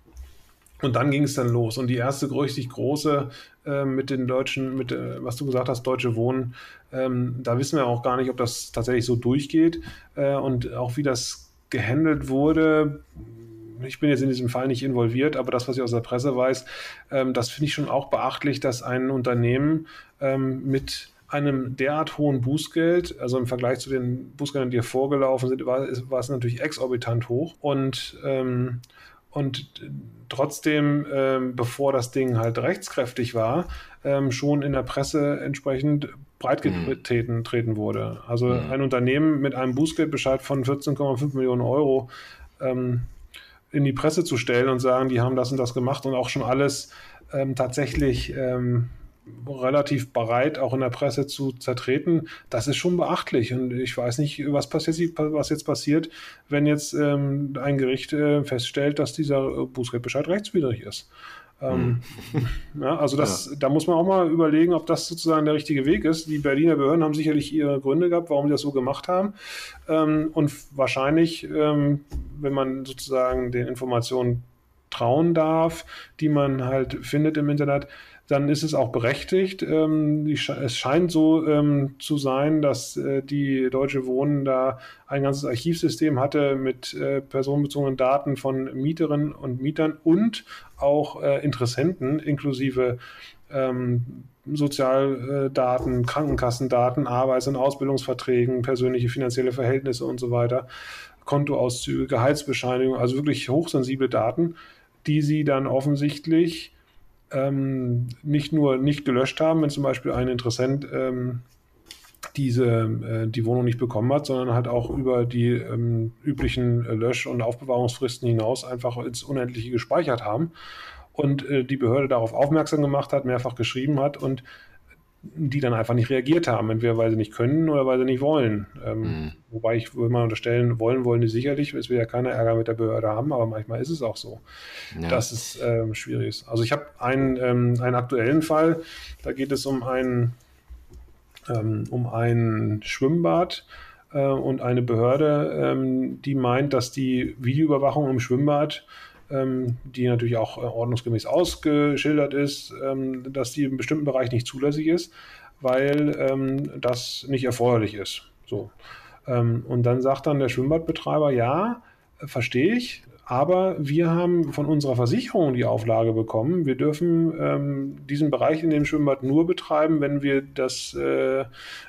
Und dann ging es dann los. Und die erste richtig große äh, mit den Deutschen, mit, äh, was du gesagt hast, Deutsche Wohnen, ähm, da wissen wir auch gar nicht, ob das tatsächlich so durchgeht äh, und auch wie das gehandelt wurde. Ich bin jetzt in diesem Fall nicht involviert, aber das, was ich aus der Presse weiß, ähm, das finde ich schon auch beachtlich, dass ein Unternehmen ähm, mit einem derart hohen Bußgeld, also im Vergleich zu den Bußgeldern, die hier vorgelaufen sind, war, war es natürlich exorbitant hoch. Und ähm, und trotzdem, ähm, bevor das Ding halt rechtskräftig war, ähm, schon in der Presse entsprechend breitgetreten mhm. treten wurde. Also mhm. ein Unternehmen mit einem Bußgeldbescheid von 14,5 Millionen Euro ähm, in die Presse zu stellen und sagen, die haben das und das gemacht und auch schon alles ähm, tatsächlich ähm, relativ bereit, auch in der Presse zu zertreten. Das ist schon beachtlich. Und ich weiß nicht, was, passiert, was jetzt passiert, wenn jetzt ähm, ein Gericht äh, feststellt, dass dieser Bußgeldbescheid rechtswidrig ist. Ähm, hm. ja, also das, ja. da muss man auch mal überlegen, ob das sozusagen der richtige Weg ist. Die Berliner Behörden haben sicherlich ihre Gründe gehabt, warum sie das so gemacht haben. Ähm, und wahrscheinlich, ähm, wenn man sozusagen den Informationen trauen darf, die man halt findet im Internet, dann ist es auch berechtigt. Ähm, es scheint so ähm, zu sein, dass äh, die Deutsche Wohnen da ein ganzes Archivsystem hatte mit äh, personenbezogenen Daten von Mieterinnen und Mietern und auch äh, Interessenten inklusive ähm, Sozialdaten, Krankenkassendaten, Arbeits- und Ausbildungsverträgen, persönliche finanzielle Verhältnisse und so weiter, Kontoauszüge, Gehaltsbescheinigung, also wirklich hochsensible Daten, die sie dann offensichtlich ähm, nicht nur nicht gelöscht haben, wenn zum Beispiel ein Interessent ähm, diese, äh, die Wohnung nicht bekommen hat, sondern halt auch über die ähm, üblichen Lösch- und Aufbewahrungsfristen hinaus einfach ins Unendliche gespeichert haben und äh, die Behörde darauf aufmerksam gemacht hat, mehrfach geschrieben hat und die dann einfach nicht reagiert haben, entweder weil sie nicht können oder weil sie nicht wollen. Ähm, mhm. Wobei ich würde mal unterstellen, wollen, wollen die sicherlich, es will ja keiner Ärger mit der Behörde haben, aber manchmal ist es auch so, ja. dass es ähm, schwierig ist. Also ich habe einen, ähm, einen aktuellen Fall, da geht es um ein, ähm, um ein Schwimmbad äh, und eine Behörde, ähm, die meint, dass die Videoüberwachung im Schwimmbad ähm, die natürlich auch äh, ordnungsgemäß ausgeschildert ist, ähm, dass die im bestimmten Bereich nicht zulässig ist, weil ähm, das nicht erforderlich ist. So. und dann sagt dann der Schwimmbadbetreiber, ja, verstehe ich, aber wir haben von unserer Versicherung die Auflage bekommen, wir dürfen ähm, diesen Bereich in dem Schwimmbad nur betreiben, wenn wir das äh,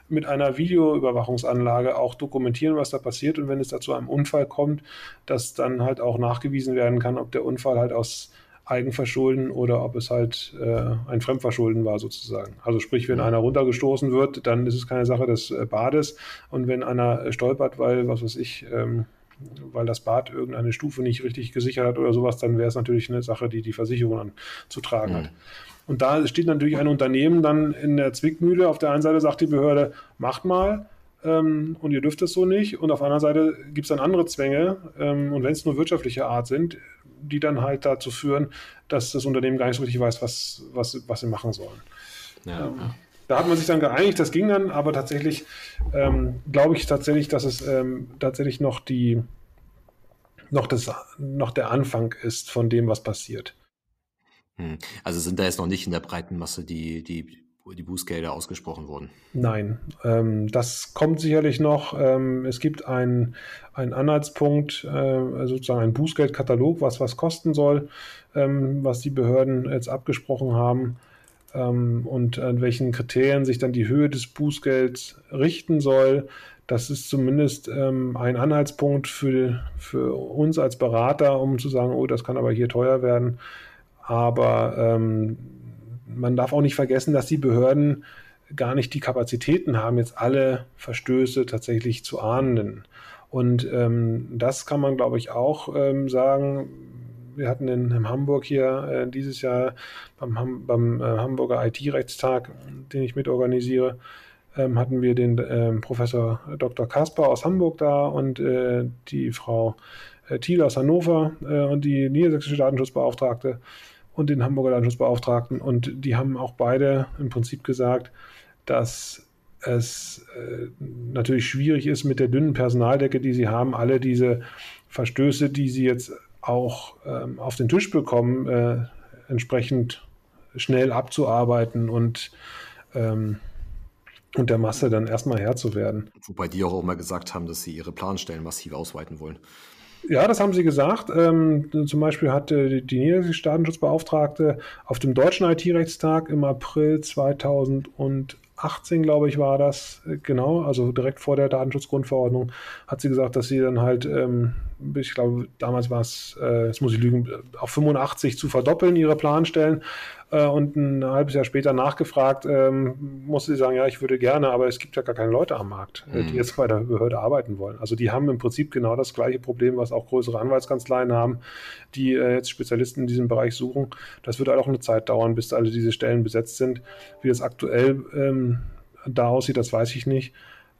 mit einer Videoüberwachungsanlage auch dokumentieren, was da passiert. Und wenn es dazu einem Unfall kommt, dass dann halt auch nachgewiesen werden kann, ob der Unfall halt aus Eigenverschulden oder ob es halt äh, ein Fremdverschulden war sozusagen. Also sprich, wenn einer runtergestoßen wird, dann ist es keine Sache des äh, Bades. Und wenn einer stolpert, weil, was weiß ich, ähm, weil das Bad irgendeine Stufe nicht richtig gesichert hat oder sowas, dann wäre es natürlich eine Sache, die die Versicherung dann zu tragen mhm. hat. Und da steht natürlich ein Unternehmen dann in der Zwickmühle. Auf der einen Seite sagt die Behörde, macht mal, ähm, und ihr dürft es so nicht. Und auf der anderen Seite gibt es dann andere Zwänge. Ähm, und wenn es nur wirtschaftliche Art sind, die dann halt dazu führen, dass das Unternehmen gar nicht so richtig weiß, was, was, was sie machen sollen. Ja, ähm, ja. Da hat man sich dann geeinigt, das ging dann, aber tatsächlich ähm, glaube ich tatsächlich, dass es ähm, tatsächlich noch die noch, das, noch der Anfang ist von dem, was passiert. Hm. Also sind da jetzt noch nicht in der breiten Masse die, die, die Bußgelder ausgesprochen wurden? Nein, ähm, das kommt sicherlich noch. Ähm, es gibt einen Anhaltspunkt, äh, sozusagen einen Bußgeldkatalog, was was kosten soll, ähm, was die Behörden jetzt abgesprochen haben ähm, und an welchen Kriterien sich dann die Höhe des Bußgelds richten soll. Das ist zumindest ähm, ein Anhaltspunkt für, für uns als Berater, um zu sagen, oh, das kann aber hier teuer werden. Aber ähm, man darf auch nicht vergessen, dass die Behörden gar nicht die Kapazitäten haben, jetzt alle Verstöße tatsächlich zu ahnden. Und ähm, das kann man, glaube ich, auch ähm, sagen wir hatten in, in Hamburg hier äh, dieses Jahr beim, beim äh, Hamburger IT-Rechtstag, den ich mitorganisiere, ähm, hatten wir den ähm, Professor Dr. Kasper aus Hamburg da und äh, die Frau äh, Thiel aus Hannover äh, und die niedersächsische Datenschutzbeauftragte und den Hamburger Datenschutzbeauftragten. Und die haben auch beide im Prinzip gesagt, dass es äh, natürlich schwierig ist mit der dünnen Personaldecke, die sie haben, alle diese Verstöße, die sie jetzt auch ähm, auf den Tisch bekommen, äh, entsprechend schnell abzuarbeiten und, ähm, und der Masse dann erstmal Herr zu werden. Wobei die auch immer gesagt haben, dass sie ihre Planstellen massiv ausweiten wollen. Ja, das haben sie gesagt. Ähm, zum Beispiel hat äh, die niederländische Datenschutzbeauftragte auf dem deutschen IT-Rechtstag im April 2018, glaube ich, war das, äh, genau, also direkt vor der Datenschutzgrundverordnung, hat sie gesagt, dass sie dann halt ähm, ich glaube, damals war es, äh, jetzt muss ich lügen, auf 85 zu verdoppeln, ihre Planstellen. Äh, und ein halbes Jahr später nachgefragt, ähm, musste sie sagen, ja, ich würde gerne, aber es gibt ja gar keine Leute am Markt, äh, mhm. die jetzt bei der Behörde arbeiten wollen. Also die haben im Prinzip genau das gleiche Problem, was auch größere Anwaltskanzleien haben, die äh, jetzt Spezialisten in diesem Bereich suchen. Das wird halt auch eine Zeit dauern, bis alle diese Stellen besetzt sind. Wie das aktuell ähm, da aussieht, das weiß ich nicht.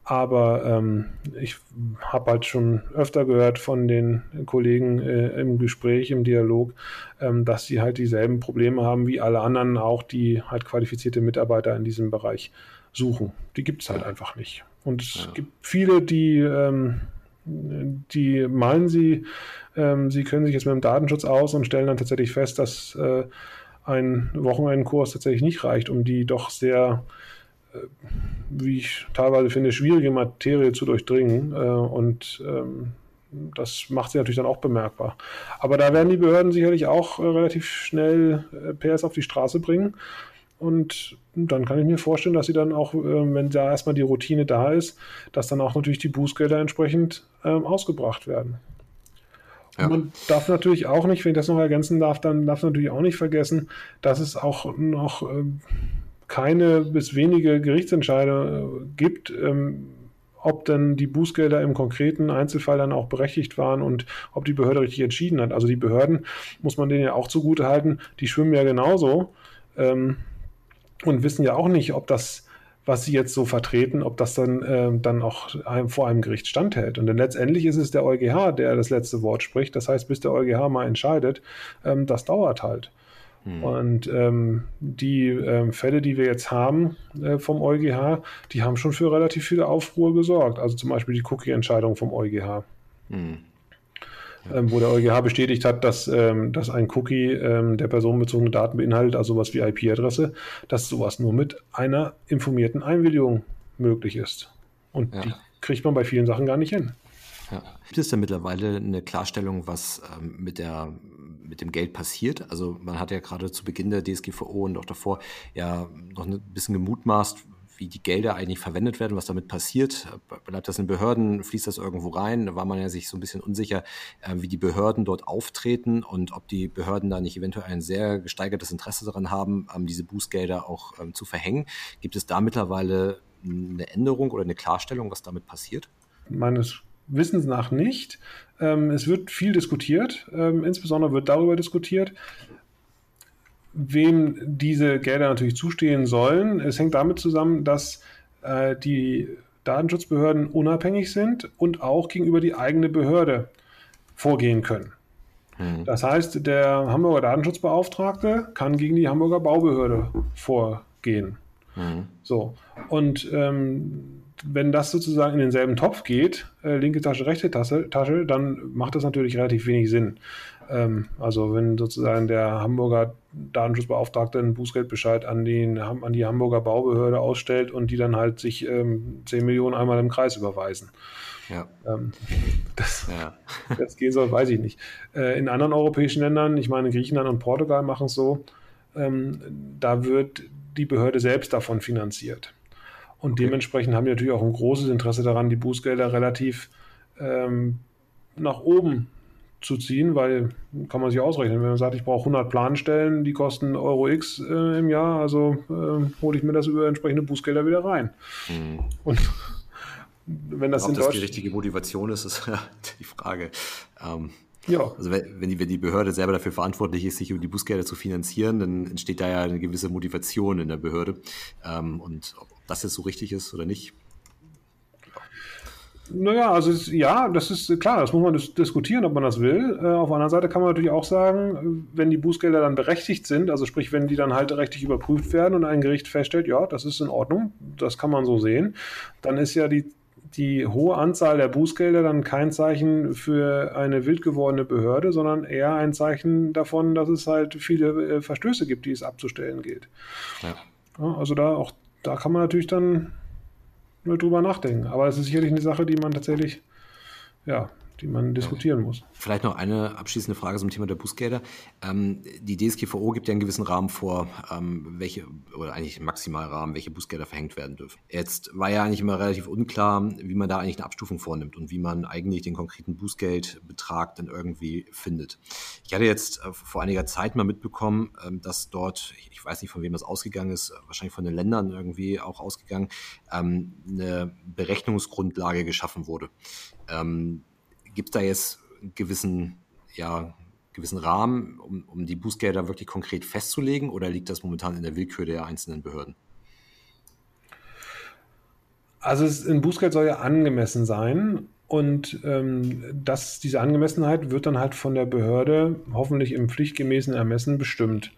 Aber ähm, ich habe halt schon öfter gehört von den Kollegen äh, im Gespräch, im Dialog, ähm, dass sie halt dieselben Probleme haben wie alle anderen auch, die halt qualifizierte Mitarbeiter in diesem Bereich suchen. Die gibt es halt einfach nicht. Und es ja. gibt viele, die, ähm, die meinen sie, ähm, sie können sich jetzt mit dem Datenschutz aus und stellen dann tatsächlich fest, dass äh, ein Wochenendkurs tatsächlich nicht reicht, um die doch sehr wie ich teilweise finde, schwierige Materie zu durchdringen. Äh, und ähm, das macht sie natürlich dann auch bemerkbar. Aber da werden die Behörden sicherlich auch äh, relativ schnell äh, PS auf die Straße bringen. Und dann kann ich mir vorstellen, dass sie dann auch, wenn da erstmal die Routine da ist, dass dann auch natürlich die Bußgelder entsprechend ähm, ausgebracht werden. Ja. man darf natürlich auch nicht, wenn ich das noch ergänzen darf, dann darf man natürlich auch nicht vergessen, dass es auch noch ähm, keine bis wenige Gerichtsentscheide äh, gibt, ähm, ob denn die Bußgelder im konkreten Einzelfall dann auch berechtigt waren und ob die Behörde richtig entschieden hat. Also die Behörden, muss man denen ja auch zugute halten, die schwimmen ja genauso ähm, und wissen ja auch nicht, ob das, was sie jetzt so vertreten, ob das dann, äh, dann auch einem, vor einem Gericht standhält. Und dann letztendlich ist es der EuGH, der das letzte Wort spricht. Das heißt, bis der EuGH mal entscheidet, ähm, das dauert halt. Hm. Und ähm, die ähm, Fälle, die wir jetzt haben äh, vom EuGH, die haben schon für relativ viele Aufruhr gesorgt. Also zum Beispiel die Cookie-Entscheidung vom EuGH. Hm. Ja. Ähm, wo der EuGH bestätigt hat, dass, ähm, dass ein Cookie, ähm, der personenbezogene Daten beinhaltet, also sowas wie IP-Adresse, dass sowas nur mit einer informierten Einwilligung möglich ist. Und ja. die kriegt man bei vielen Sachen gar nicht hin. Ja. Gibt es denn mittlerweile eine Klarstellung, was ähm, mit, der, mit dem Geld passiert? Also man hat ja gerade zu Beginn der DSGVO und auch davor ja noch ein bisschen gemutmaßt, wie die Gelder eigentlich verwendet werden, was damit passiert. Bleibt das in Behörden, fließt das irgendwo rein? Da war man ja sich so ein bisschen unsicher, äh, wie die Behörden dort auftreten und ob die Behörden da nicht eventuell ein sehr gesteigertes Interesse daran haben, ähm, diese Bußgelder auch ähm, zu verhängen. Gibt es da mittlerweile eine Änderung oder eine Klarstellung, was damit passiert? Meines Wissens nach nicht. Ähm, es wird viel diskutiert, insbesondere wird darüber diskutiert, wem diese Gelder natürlich zustehen sollen. Es hängt damit zusammen, dass äh, die Datenschutzbehörden unabhängig sind und auch gegenüber die eigene Behörde vorgehen können. Mhm. Das heißt, der Hamburger Datenschutzbeauftragte kann gegen die Hamburger Baubehörde vorgehen. Mhm. So. Und ähm, wenn das sozusagen in denselben Topf geht, äh, linke Tasche, rechte Tasche, Tasche, dann macht das natürlich relativ wenig Sinn. Ähm, also wenn sozusagen der Hamburger Datenschutzbeauftragte einen Bußgeldbescheid an, den, an die Hamburger Baubehörde ausstellt und die dann halt sich ähm, 10 Millionen einmal im Kreis überweisen. Ja. Ähm, das, ja. das gehen soll, weiß ich nicht. Äh, in anderen europäischen Ländern, ich meine Griechenland und Portugal machen es so, ähm, da wird die Behörde selbst davon finanziert. Und okay. dementsprechend haben die natürlich auch ein großes Interesse daran, die Bußgelder relativ ähm, nach oben zu ziehen, weil kann man sich ausrechnen, wenn man sagt, ich brauche 100 Planstellen, die kosten Euro X äh, im Jahr, also äh, hole ich mir das über entsprechende Bußgelder wieder rein. Mhm. Und wenn das Ob das die richtige Motivation ist, ist ja die Frage. Ähm, ja. Also wenn die, wenn die Behörde selber dafür verantwortlich ist, sich um die Bußgelder zu finanzieren, dann entsteht da ja eine gewisse Motivation in der Behörde. Ähm, und das jetzt so richtig ist oder nicht, naja, also es, ja, das ist klar, das muss man dis diskutieren, ob man das will. Äh, auf der anderen Seite kann man natürlich auch sagen, wenn die Bußgelder dann berechtigt sind, also sprich, wenn die dann halt rechtlich überprüft werden und ein Gericht feststellt, ja, das ist in Ordnung, das kann man so sehen, dann ist ja die, die hohe Anzahl der Bußgelder dann kein Zeichen für eine wild gewordene Behörde, sondern eher ein Zeichen davon, dass es halt viele äh, Verstöße gibt, die es abzustellen gilt. Ja. Ja, also da auch, da kann man natürlich dann nur drüber nachdenken. Aber es ist sicherlich eine Sache, die man tatsächlich, ja, die man diskutieren muss. Vielleicht noch eine abschließende Frage zum Thema der Bußgelder. Ähm, die DSGVO gibt ja einen gewissen Rahmen vor, ähm, welche, oder eigentlich einen Maximalrahmen, welche Bußgelder verhängt werden dürfen. Jetzt war ja eigentlich immer relativ unklar, wie man da eigentlich eine Abstufung vornimmt und wie man eigentlich den konkreten Bußgeldbetrag dann irgendwie findet. Ich hatte jetzt äh, vor einiger Zeit mal mitbekommen, ähm, dass dort, ich weiß nicht, von wem das ausgegangen ist, wahrscheinlich von den Ländern irgendwie auch ausgegangen, ähm, eine Berechnungsgrundlage geschaffen wurde. Gibt es da jetzt einen gewissen, ja, gewissen Rahmen, um, um die Bußgelder wirklich konkret festzulegen oder liegt das momentan in der Willkür der einzelnen Behörden? Also es, ein Bußgeld soll ja angemessen sein und ähm, das, diese Angemessenheit wird dann halt von der Behörde hoffentlich im pflichtgemäßen Ermessen bestimmt.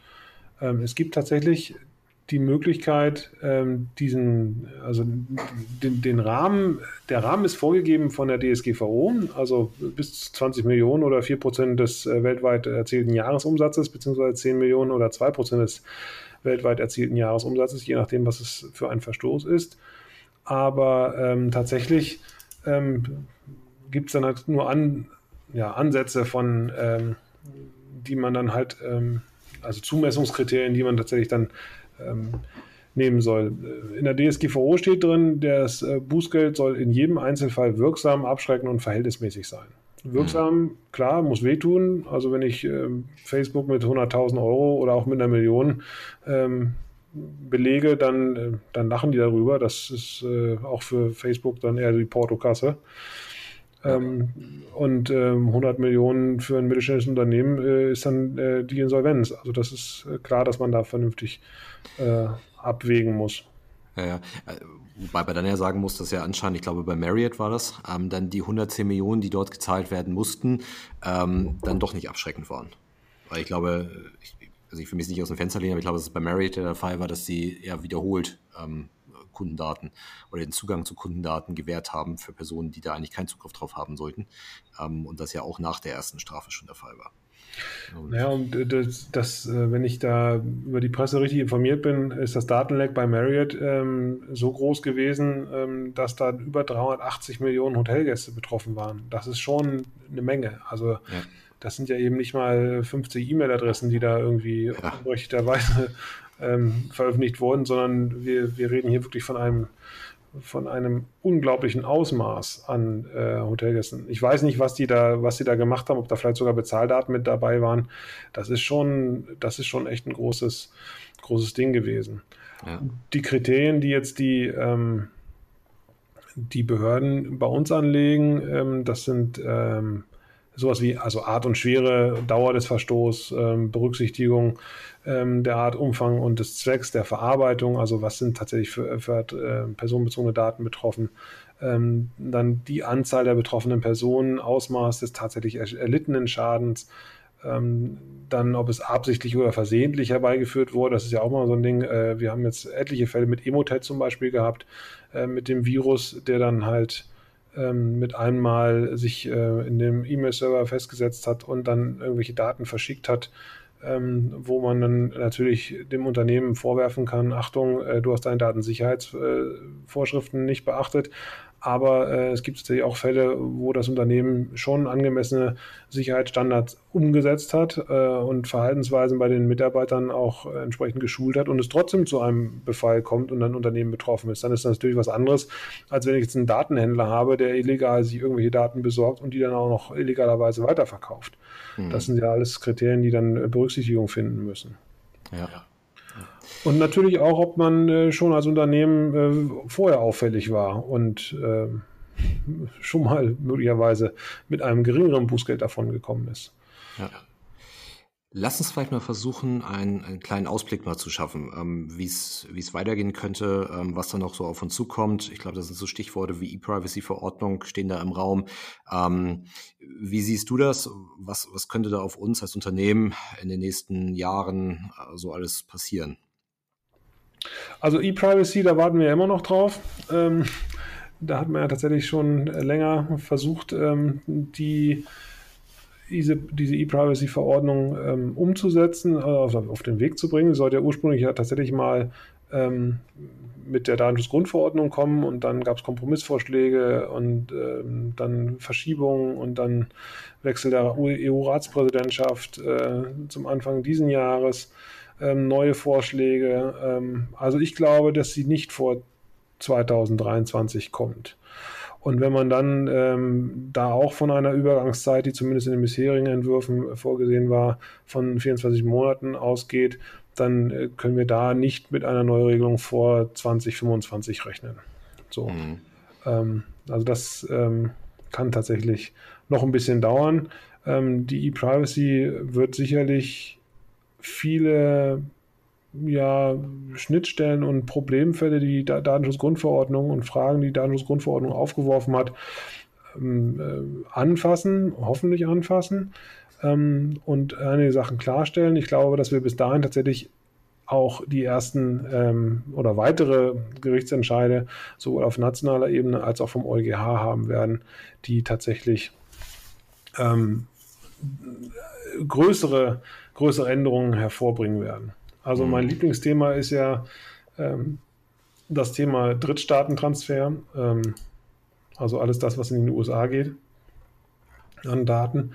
Ähm, es gibt tatsächlich die Möglichkeit, ähm, diesen, also den, den, Rahmen, der Rahmen ist vorgegeben von der DSGVO, also bis 20 Millionen oder 4 Prozent des äh, weltweit erzielten Jahresumsatzes, beziehungsweise 10 Millionen oder 2 Prozent des weltweit erzielten Jahresumsatzes, je nachdem, was es für ein Verstoß ist. Aber ähm, tatsächlich ähm, gibt es dann halt nur an, ja, Ansätze von, ähm, die man dann halt, ähm, also Zumessungskriterien, die man tatsächlich dann ähm, nehmen soll. In der DSGVO steht drin, das äh, Bußgeld soll in jedem Einzelfall wirksam, abschreckend und verhältnismäßig sein. Wirksam, mhm. klar, muss wehtun. Also wenn ich äh, Facebook mit 100.000 Euro oder auch mit einer Million ähm, belege, dann, äh, dann lachen die darüber. Das ist äh, auch für Facebook dann eher die Portokasse. Ähm, und ähm, 100 Millionen für ein mittelständisches Unternehmen äh, ist dann äh, die Insolvenz. Also das ist äh, klar, dass man da vernünftig äh, abwägen muss. Ja, ja. Äh, wobei man dann ja sagen muss, dass ja anscheinend, ich glaube bei Marriott war das, ähm, dann die 110 Millionen, die dort gezahlt werden mussten, ähm, dann doch nicht abschreckend waren. Weil ich glaube, ich, also ich will mich nicht aus dem Fenster lehnen, aber ich glaube, dass es bei Marriott der Fall war, dass sie ja wiederholt ähm, Kundendaten oder den Zugang zu Kundendaten gewährt haben für Personen, die da eigentlich keinen Zugriff drauf haben sollten. Ähm, und das ja auch nach der ersten Strafe schon der Fall war. Ja, und das, das, äh, wenn ich da über die Presse richtig informiert bin, ist das Datenleck bei Marriott ähm, so groß gewesen, ähm, dass da über 380 Millionen Hotelgäste betroffen waren. Das ist schon eine Menge. Also ja. das sind ja eben nicht mal 50 E-Mail-Adressen, die da irgendwie ja. unberechtigterweise ähm, veröffentlicht wurden, sondern wir, wir reden hier wirklich von einem von einem unglaublichen Ausmaß an äh, Hotelgästen. Ich weiß nicht, was die da, was die da gemacht haben, ob da vielleicht sogar Bezahldaten mit dabei waren. Das ist schon, das ist schon echt ein großes, großes Ding gewesen. Ja. Die Kriterien, die jetzt die, ähm, die Behörden bei uns anlegen, ähm, das sind ähm, sowas wie also Art und Schwere, Dauer des Verstoßes, ähm, Berücksichtigung ähm, der Art, Umfang und des Zwecks der Verarbeitung, also was sind tatsächlich für, für äh, personenbezogene Daten betroffen, ähm, dann die Anzahl der betroffenen Personen, Ausmaß des tatsächlich erlittenen Schadens, ähm, dann ob es absichtlich oder versehentlich herbeigeführt wurde, das ist ja auch mal so ein Ding. Äh, wir haben jetzt etliche Fälle mit Emotet zum Beispiel gehabt, äh, mit dem Virus, der dann halt ähm, mit einmal sich äh, in dem E-Mail-Server festgesetzt hat und dann irgendwelche Daten verschickt hat, ähm, wo man dann natürlich dem Unternehmen vorwerfen kann, Achtung, äh, du hast deine Datensicherheitsvorschriften äh, nicht beachtet, aber äh, es gibt tatsächlich auch Fälle, wo das Unternehmen schon angemessene Sicherheitsstandards umgesetzt hat äh, und Verhaltensweisen bei den Mitarbeitern auch entsprechend geschult hat und es trotzdem zu einem Befall kommt und ein Unternehmen betroffen ist. Dann ist das natürlich was anderes, als wenn ich jetzt einen Datenhändler habe, der illegal sich irgendwelche Daten besorgt und die dann auch noch illegalerweise weiterverkauft. Mhm. Das sind ja alles Kriterien, die dann Berücksichtigung finden müssen. Ja. Und natürlich auch, ob man äh, schon als Unternehmen äh, vorher auffällig war und äh, schon mal möglicherweise mit einem geringeren Bußgeld davon gekommen ist. Ja. Lass uns vielleicht mal versuchen, einen, einen kleinen Ausblick mal zu schaffen, ähm, wie es weitergehen könnte, ähm, was da noch so auf uns zukommt. Ich glaube, das sind so Stichworte wie E-Privacy-Verordnung stehen da im Raum. Ähm, wie siehst du das? Was, was könnte da auf uns als Unternehmen in den nächsten Jahren äh, so alles passieren? Also E-Privacy, da warten wir ja immer noch drauf. Ähm, da hat man ja tatsächlich schon länger versucht, ähm, die, diese, E-Privacy-Verordnung ähm, umzusetzen, äh, auf, auf, den Weg zu bringen. Sie sollte ja ursprünglich ja tatsächlich mal ähm, mit der Datenschutzgrundverordnung kommen und dann gab es Kompromissvorschläge und ähm, dann Verschiebungen und dann Wechsel der EU-Ratspräsidentschaft äh, zum Anfang diesen Jahres ähm, neue Vorschläge. Ähm, also ich glaube, dass sie nicht vor 2023 kommt. Und wenn man dann ähm, da auch von einer Übergangszeit, die zumindest in den bisherigen Entwürfen vorgesehen war, von 24 Monaten ausgeht, dann äh, können wir da nicht mit einer Neuregelung vor 2025 rechnen. So. Mhm. Ähm, also das ähm, kann tatsächlich noch ein bisschen dauern. Ähm, die E-Privacy wird sicherlich viele ja, Schnittstellen und Problemfälle, die die Datenschutzgrundverordnung und Fragen, die die Datenschutzgrundverordnung aufgeworfen hat, ähm, äh, anfassen, hoffentlich anfassen ähm, und einige Sachen klarstellen. Ich glaube, dass wir bis dahin tatsächlich auch die ersten ähm, oder weitere Gerichtsentscheide sowohl auf nationaler Ebene als auch vom EuGH haben werden, die tatsächlich ähm, größere größere Änderungen hervorbringen werden. Also mein mhm. Lieblingsthema ist ja ähm, das Thema Drittstaatentransfer, ähm, also alles das, was in die USA geht an Daten.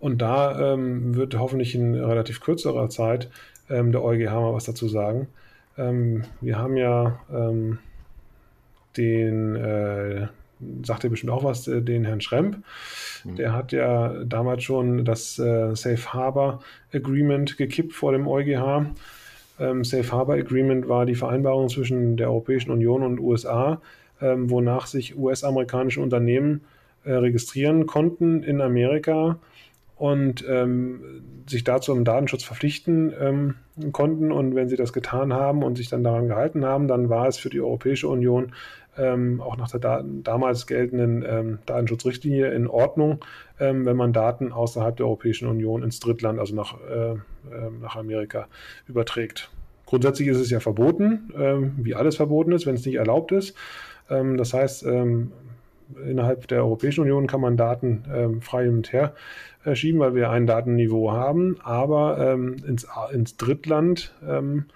Und da ähm, wird hoffentlich in relativ kürzerer Zeit ähm, der EuGH mal was dazu sagen. Ähm, wir haben ja ähm, den, äh, sagt ihr bestimmt auch was, äh, den Herrn Schremp. Mhm. Der hat ja damals schon das äh, Safe Harbor Agreement gekippt vor dem EuGH. Ähm, Safe Harbor Agreement war die Vereinbarung zwischen der Europäischen Union und USA, ähm, wonach sich US-amerikanische Unternehmen äh, registrieren konnten in Amerika und ähm, sich dazu im Datenschutz verpflichten ähm, konnten. Und wenn sie das getan haben und sich dann daran gehalten haben, dann war es für die Europäische Union ähm, auch nach der da damals geltenden ähm, Datenschutzrichtlinie in Ordnung, ähm, wenn man Daten außerhalb der Europäischen Union ins Drittland, also nach, äh, ähm, nach Amerika, überträgt. grundsätzlich ist es ja verboten, ähm, wie alles verboten ist, wenn es nicht erlaubt ist. Ähm, das heißt, ähm, innerhalb der Europäischen Union kann man Daten ähm, frei hin und her äh, schieben, weil wir ein Datenniveau haben, aber ähm, ins, ins Drittland ähm,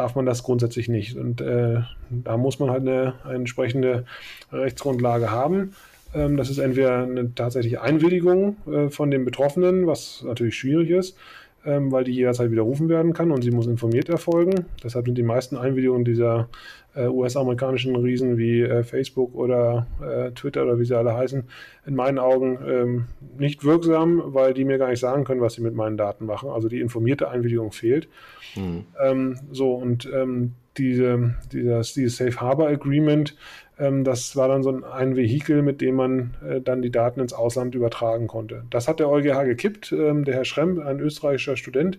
darf man das grundsätzlich nicht. Und äh, da muss man halt eine, eine entsprechende Rechtsgrundlage haben. Ähm, das ist entweder eine tatsächliche Einwilligung äh, von den Betroffenen, was natürlich schwierig ist, ähm, weil die jederzeit widerrufen werden kann und sie muss informiert erfolgen. Deshalb sind die meisten Einwilligungen dieser äh, US-amerikanischen Riesen wie äh, Facebook oder äh, Twitter oder wie sie alle heißen, in meinen Augen ähm, nicht wirksam, weil die mir gar nicht sagen können, was sie mit meinen Daten machen. Also die informierte Einwilligung fehlt. Mhm. Ähm, so und ähm, diese, dieses, dieses Safe Harbor Agreement, ähm, das war dann so ein, ein Vehikel, mit dem man äh, dann die Daten ins Ausland übertragen konnte. Das hat der EuGH gekippt. Ähm, der Herr Schremm, ein österreichischer Student,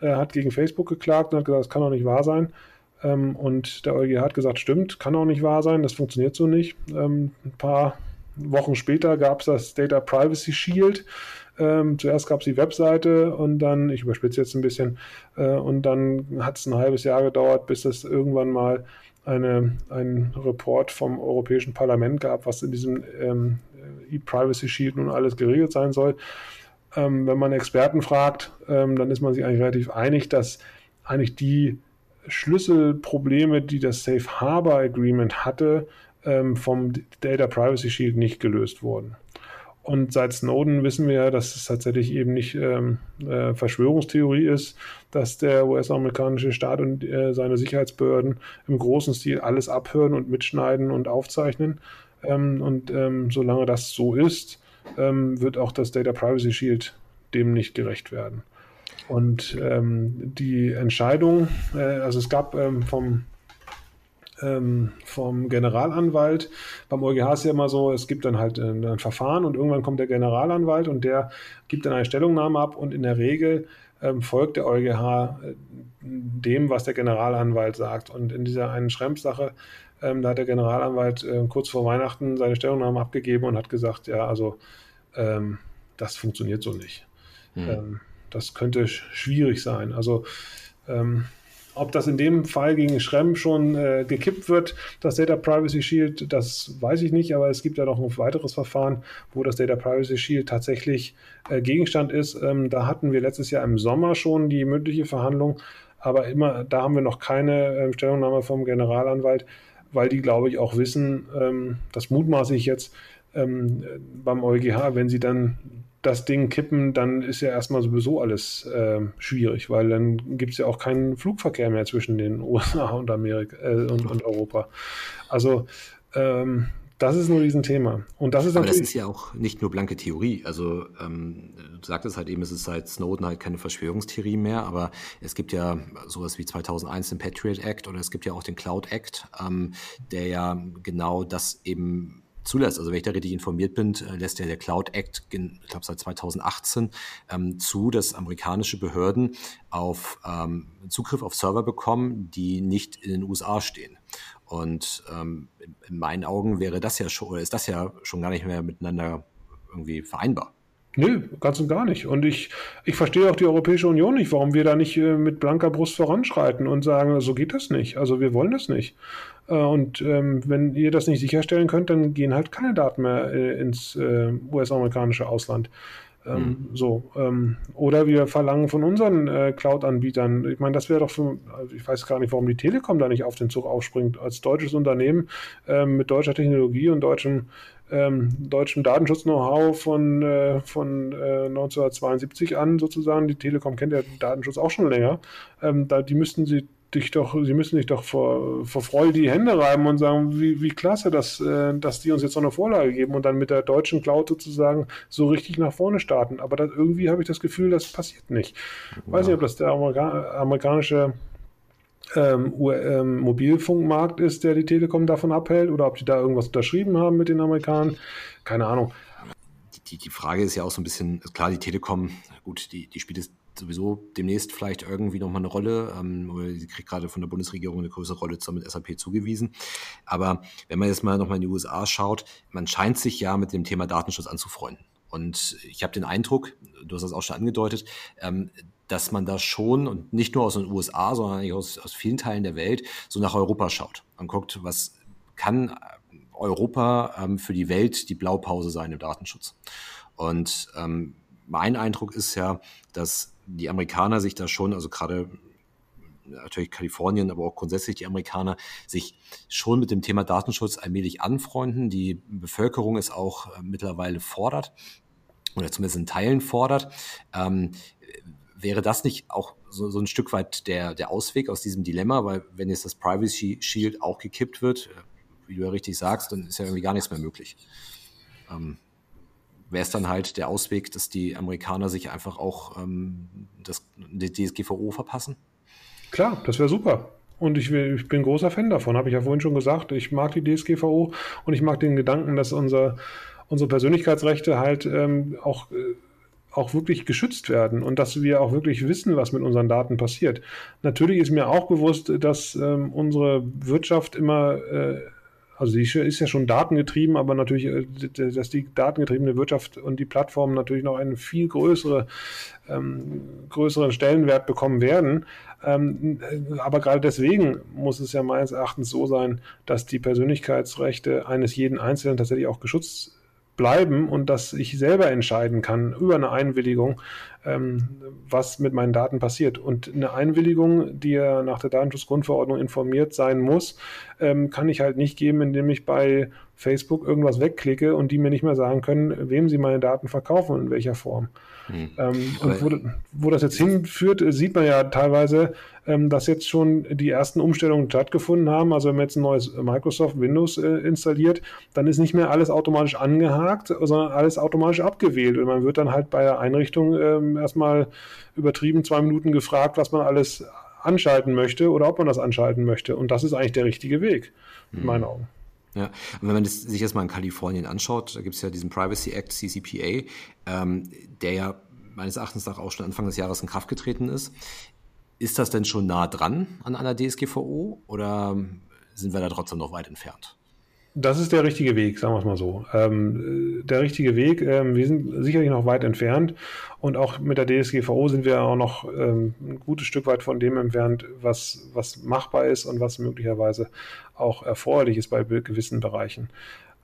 äh, hat gegen Facebook geklagt und hat gesagt, das kann doch nicht wahr sein. Ähm, und der EuGH hat gesagt, stimmt, kann auch nicht wahr sein, das funktioniert so nicht. Ähm, ein paar Wochen später gab es das Data Privacy Shield. Ähm, zuerst gab es die Webseite und dann, ich überspitze jetzt ein bisschen, äh, und dann hat es ein halbes Jahr gedauert, bis es irgendwann mal eine, einen Report vom Europäischen Parlament gab, was in diesem ähm, E-Privacy Shield nun alles geregelt sein soll. Ähm, wenn man Experten fragt, ähm, dann ist man sich eigentlich relativ einig, dass eigentlich die Schlüsselprobleme, die das Safe Harbor Agreement hatte, ähm, vom Data Privacy Shield nicht gelöst wurden. Und seit Snowden wissen wir ja, dass es tatsächlich eben nicht ähm, äh, Verschwörungstheorie ist, dass der US-amerikanische Staat und äh, seine Sicherheitsbehörden im großen Stil alles abhören und mitschneiden und aufzeichnen. Ähm, und ähm, solange das so ist, ähm, wird auch das Data Privacy Shield dem nicht gerecht werden. Und ähm, die Entscheidung, äh, also es gab ähm, vom, ähm, vom Generalanwalt, beim EuGH ist ja immer so, es gibt dann halt ein, ein, Verfahren und irgendwann kommt der Generalanwalt und der gibt dann eine Stellungnahme ab und in der Regel ähm, folgt der EuGH äh, dem, was der Generalanwalt sagt. Und in dieser einen Schrempsache, ähm, da hat der Generalanwalt äh, kurz vor Weihnachten seine Stellungnahme abgegeben und hat gesagt, ja, also ähm, das funktioniert so nicht. Mhm das könnte schwierig sein. Also ähm, ob das in dem Fall gegen Schremm schon äh, gekippt wird, das Data Privacy Shield, das weiß ich nicht, aber es gibt ja noch ein weiteres Verfahren, wo das Data Privacy Shield tatsächlich äh, Gegenstand ist. Ähm, da hatten wir letztes Jahr im Sommer schon die mündliche Verhandlung, aber immer, da haben wir noch keine äh, Stellungnahme vom Generalanwalt, weil die, glaube ich, auch wissen, ähm, das mutmaße ich jetzt ähm, beim EuGH, wenn sie dann das Ding kippen, dann ist ja erstmal sowieso alles äh, schwierig, weil dann gibt es ja auch keinen Flugverkehr mehr zwischen den USA und Amerika äh, und, und, Europa. Also ähm, das ist ein Riesenthema. Und das ist Aber das ist ja auch nicht nur blanke Theorie. Also ähm, du sagtest halt eben, es ist seit Snowden halt keine Verschwörungstheorie mehr, aber es gibt ja sowas wie 2001 den Patriot Act oder es gibt ja auch den Cloud Act, ähm, der ja genau das eben zulässt. Also wenn ich da richtig informiert bin, äh, lässt ja der Cloud Act, ich glaube seit 2018, ähm, zu, dass amerikanische Behörden auf ähm, Zugriff auf Server bekommen, die nicht in den USA stehen. Und ähm, in meinen Augen wäre das ja schon, oder ist das ja schon gar nicht mehr miteinander irgendwie vereinbar. Nö, ganz und gar nicht. Und ich, ich verstehe auch die Europäische Union nicht, warum wir da nicht äh, mit blanker Brust voranschreiten und sagen, so geht das nicht. Also wir wollen das nicht. Äh, und ähm, wenn ihr das nicht sicherstellen könnt, dann gehen halt keine Daten mehr äh, ins äh, US-amerikanische Ausland. Ähm, mhm. So, ähm, oder wir verlangen von unseren äh, Cloud-Anbietern, ich meine, das wäre doch, für, also ich weiß gar nicht, warum die Telekom da nicht auf den Zug aufspringt, als deutsches Unternehmen ähm, mit deutscher Technologie und deutschem ähm, deutschem Datenschutz-Know-how von, äh, von äh, 1972 an sozusagen. Die Telekom kennt ja Datenschutz auch schon länger. Ähm, da, die müssten sie dich doch, sie müssen sich doch vor, vor Freude die Hände reiben und sagen, wie, wie klasse, dass, äh, dass die uns jetzt so eine Vorlage geben und dann mit der deutschen Cloud sozusagen so richtig nach vorne starten. Aber das, irgendwie habe ich das Gefühl, das passiert nicht. Ja. Weiß nicht, ob das der Amerika amerikanische ähm, ähm, Mobilfunkmarkt ist, der die Telekom davon abhält, oder ob die da irgendwas unterschrieben haben mit den Amerikanern. Keine Ahnung. Die, die Frage ist ja auch so ein bisschen, klar, die Telekom, gut, die, die spielt jetzt sowieso demnächst vielleicht irgendwie nochmal eine Rolle, ähm, sie kriegt gerade von der Bundesregierung eine größere Rolle zusammen mit SAP zugewiesen. Aber wenn man jetzt mal nochmal in die USA schaut, man scheint sich ja mit dem Thema Datenschutz anzufreunden. Und ich habe den Eindruck, du hast das auch schon angedeutet, ähm, dass man da schon und nicht nur aus den USA, sondern eigentlich aus, aus vielen Teilen der Welt so nach Europa schaut und guckt, was kann Europa ähm, für die Welt die Blaupause sein im Datenschutz. Und ähm, mein Eindruck ist ja, dass die Amerikaner sich da schon, also gerade natürlich Kalifornien, aber auch grundsätzlich die Amerikaner sich schon mit dem Thema Datenschutz allmählich anfreunden. Die Bevölkerung es auch äh, mittlerweile fordert oder zumindest in Teilen fordert. Ähm, wäre das nicht auch so, so, ein Stück weit der, der Ausweg aus diesem Dilemma? Weil wenn jetzt das Privacy Shield auch gekippt wird, wie du ja richtig sagst, dann ist ja irgendwie gar nichts mehr möglich. Ähm, wäre es dann halt der Ausweg, dass die Amerikaner sich einfach auch ähm, das, die DSGVO verpassen? Klar, das wäre super. Und ich, ich bin großer Fan davon, habe ich ja vorhin schon gesagt. Ich mag die DSGVO und ich mag den Gedanken, dass unser, unsere Persönlichkeitsrechte halt ähm, auch, äh, auch wirklich geschützt werden und dass wir auch wirklich wissen, was mit unseren Daten passiert. Natürlich ist mir auch bewusst, dass ähm, unsere Wirtschaft immer äh, also die ist ja schon datengetrieben, aber natürlich, äh, dass die datengetriebene Wirtschaft und die Plattformen natürlich noch einen viel größere, ähm, größeren Stellenwert bekommen werden. Ähm, äh, aber gerade deswegen muss es ja meines Erachtens so sein, dass die Persönlichkeitsrechte eines jeden Einzelnen tatsächlich auch geschützt bleiben und dass ich selber entscheiden kann über eine Einwilligung, ähm, was mit meinen Daten passiert. Und eine Einwilligung, die ja nach der Datenschutzgrundverordnung informiert sein muss, ähm, kann ich halt nicht geben, indem ich bei Facebook irgendwas wegklicke und die mir nicht mehr sagen können, wem sie meine Daten verkaufen und in welcher Form. Hm. Ähm, und wo, wo, das jetzt hinführt, sieht man ja teilweise, ähm, dass jetzt schon die ersten Umstellungen stattgefunden haben. Also wenn man jetzt ein neues Microsoft Windows äh, installiert, dann ist nicht mehr alles automatisch angehakt, sondern alles automatisch abgewählt. Und man wird dann halt bei der Einrichtung ähm, erstmal übertrieben zwei Minuten gefragt, was man alles anschalten möchte oder ob man das anschalten möchte. Und das ist eigentlich der richtige Weg, in meinen hm. Augen. Ja, und wenn man das, sich jetzt mal in Kalifornien anschaut, da gibt es ja diesen Privacy Act, CCPA, ähm, der ja meines Erachtens nach auch schon Anfang des Jahres in Kraft getreten ist. Ist das denn schon nah dran an einer DSGVO oder sind wir da trotzdem noch weit entfernt? Das ist der richtige Weg, sagen wir es mal so. Ähm, der richtige Weg, ähm, wir sind sicherlich noch weit entfernt und auch mit der DSGVO sind wir auch noch ähm, ein gutes Stück weit von dem entfernt, was, was machbar ist und was möglicherweise auch erforderlich ist bei gewissen Bereichen.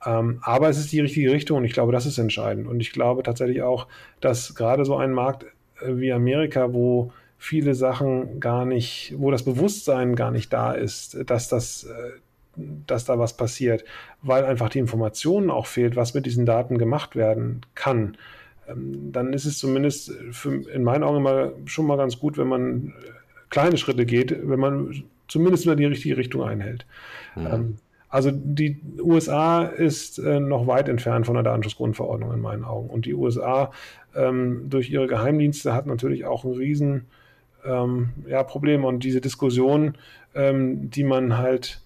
Ähm, aber es ist die richtige Richtung und ich glaube, das ist entscheidend. Und ich glaube tatsächlich auch, dass gerade so ein Markt äh, wie Amerika, wo viele Sachen gar nicht, wo das Bewusstsein gar nicht da ist, dass das, äh, dass da was passiert, weil einfach die Informationen auch fehlt, was mit diesen Daten gemacht werden kann. Ähm, dann ist es zumindest für, in meinen Augen immer schon mal ganz gut, wenn man äh, kleine Schritte geht, wenn man zumindest nur die richtige Richtung einhält. Mhm. Ähm, also die USA ist äh, noch weit entfernt von der Datenschutzgrundverordnung in meinen Augen. Und die USA ähm, durch ihre Geheimdienste hat natürlich auch ein riesen ja, Problem. Und diese Diskussion, die man halt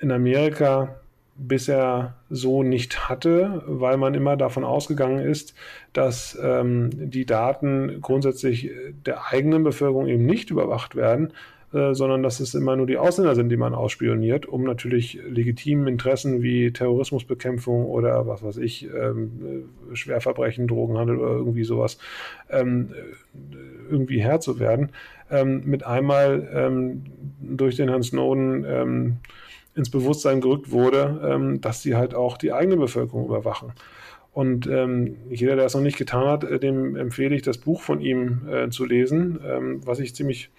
in Amerika bisher so nicht hatte, weil man immer davon ausgegangen ist, dass ähm, die Daten grundsätzlich der eigenen Bevölkerung eben nicht überwacht werden, äh, sondern dass es immer nur die Ausländer sind, die man ausspioniert, um natürlich legitimen Interessen wie Terrorismusbekämpfung oder was weiß ich, ähm, äh, Schwerverbrechen, Drogenhandel oder irgendwie sowas ähm, äh, irgendwie Herr zu werden. Ähm, mit einmal ähm, durch den Herrn Snowden ähm, ins Bewusstsein gerückt wurde, ähm, dass sie halt auch die eigene Bevölkerung überwachen. Und ähm, jeder, der es noch nicht getan hat, äh, dem empfehle ich, das Buch von ihm äh, zu lesen. Ähm, was ich ziemlich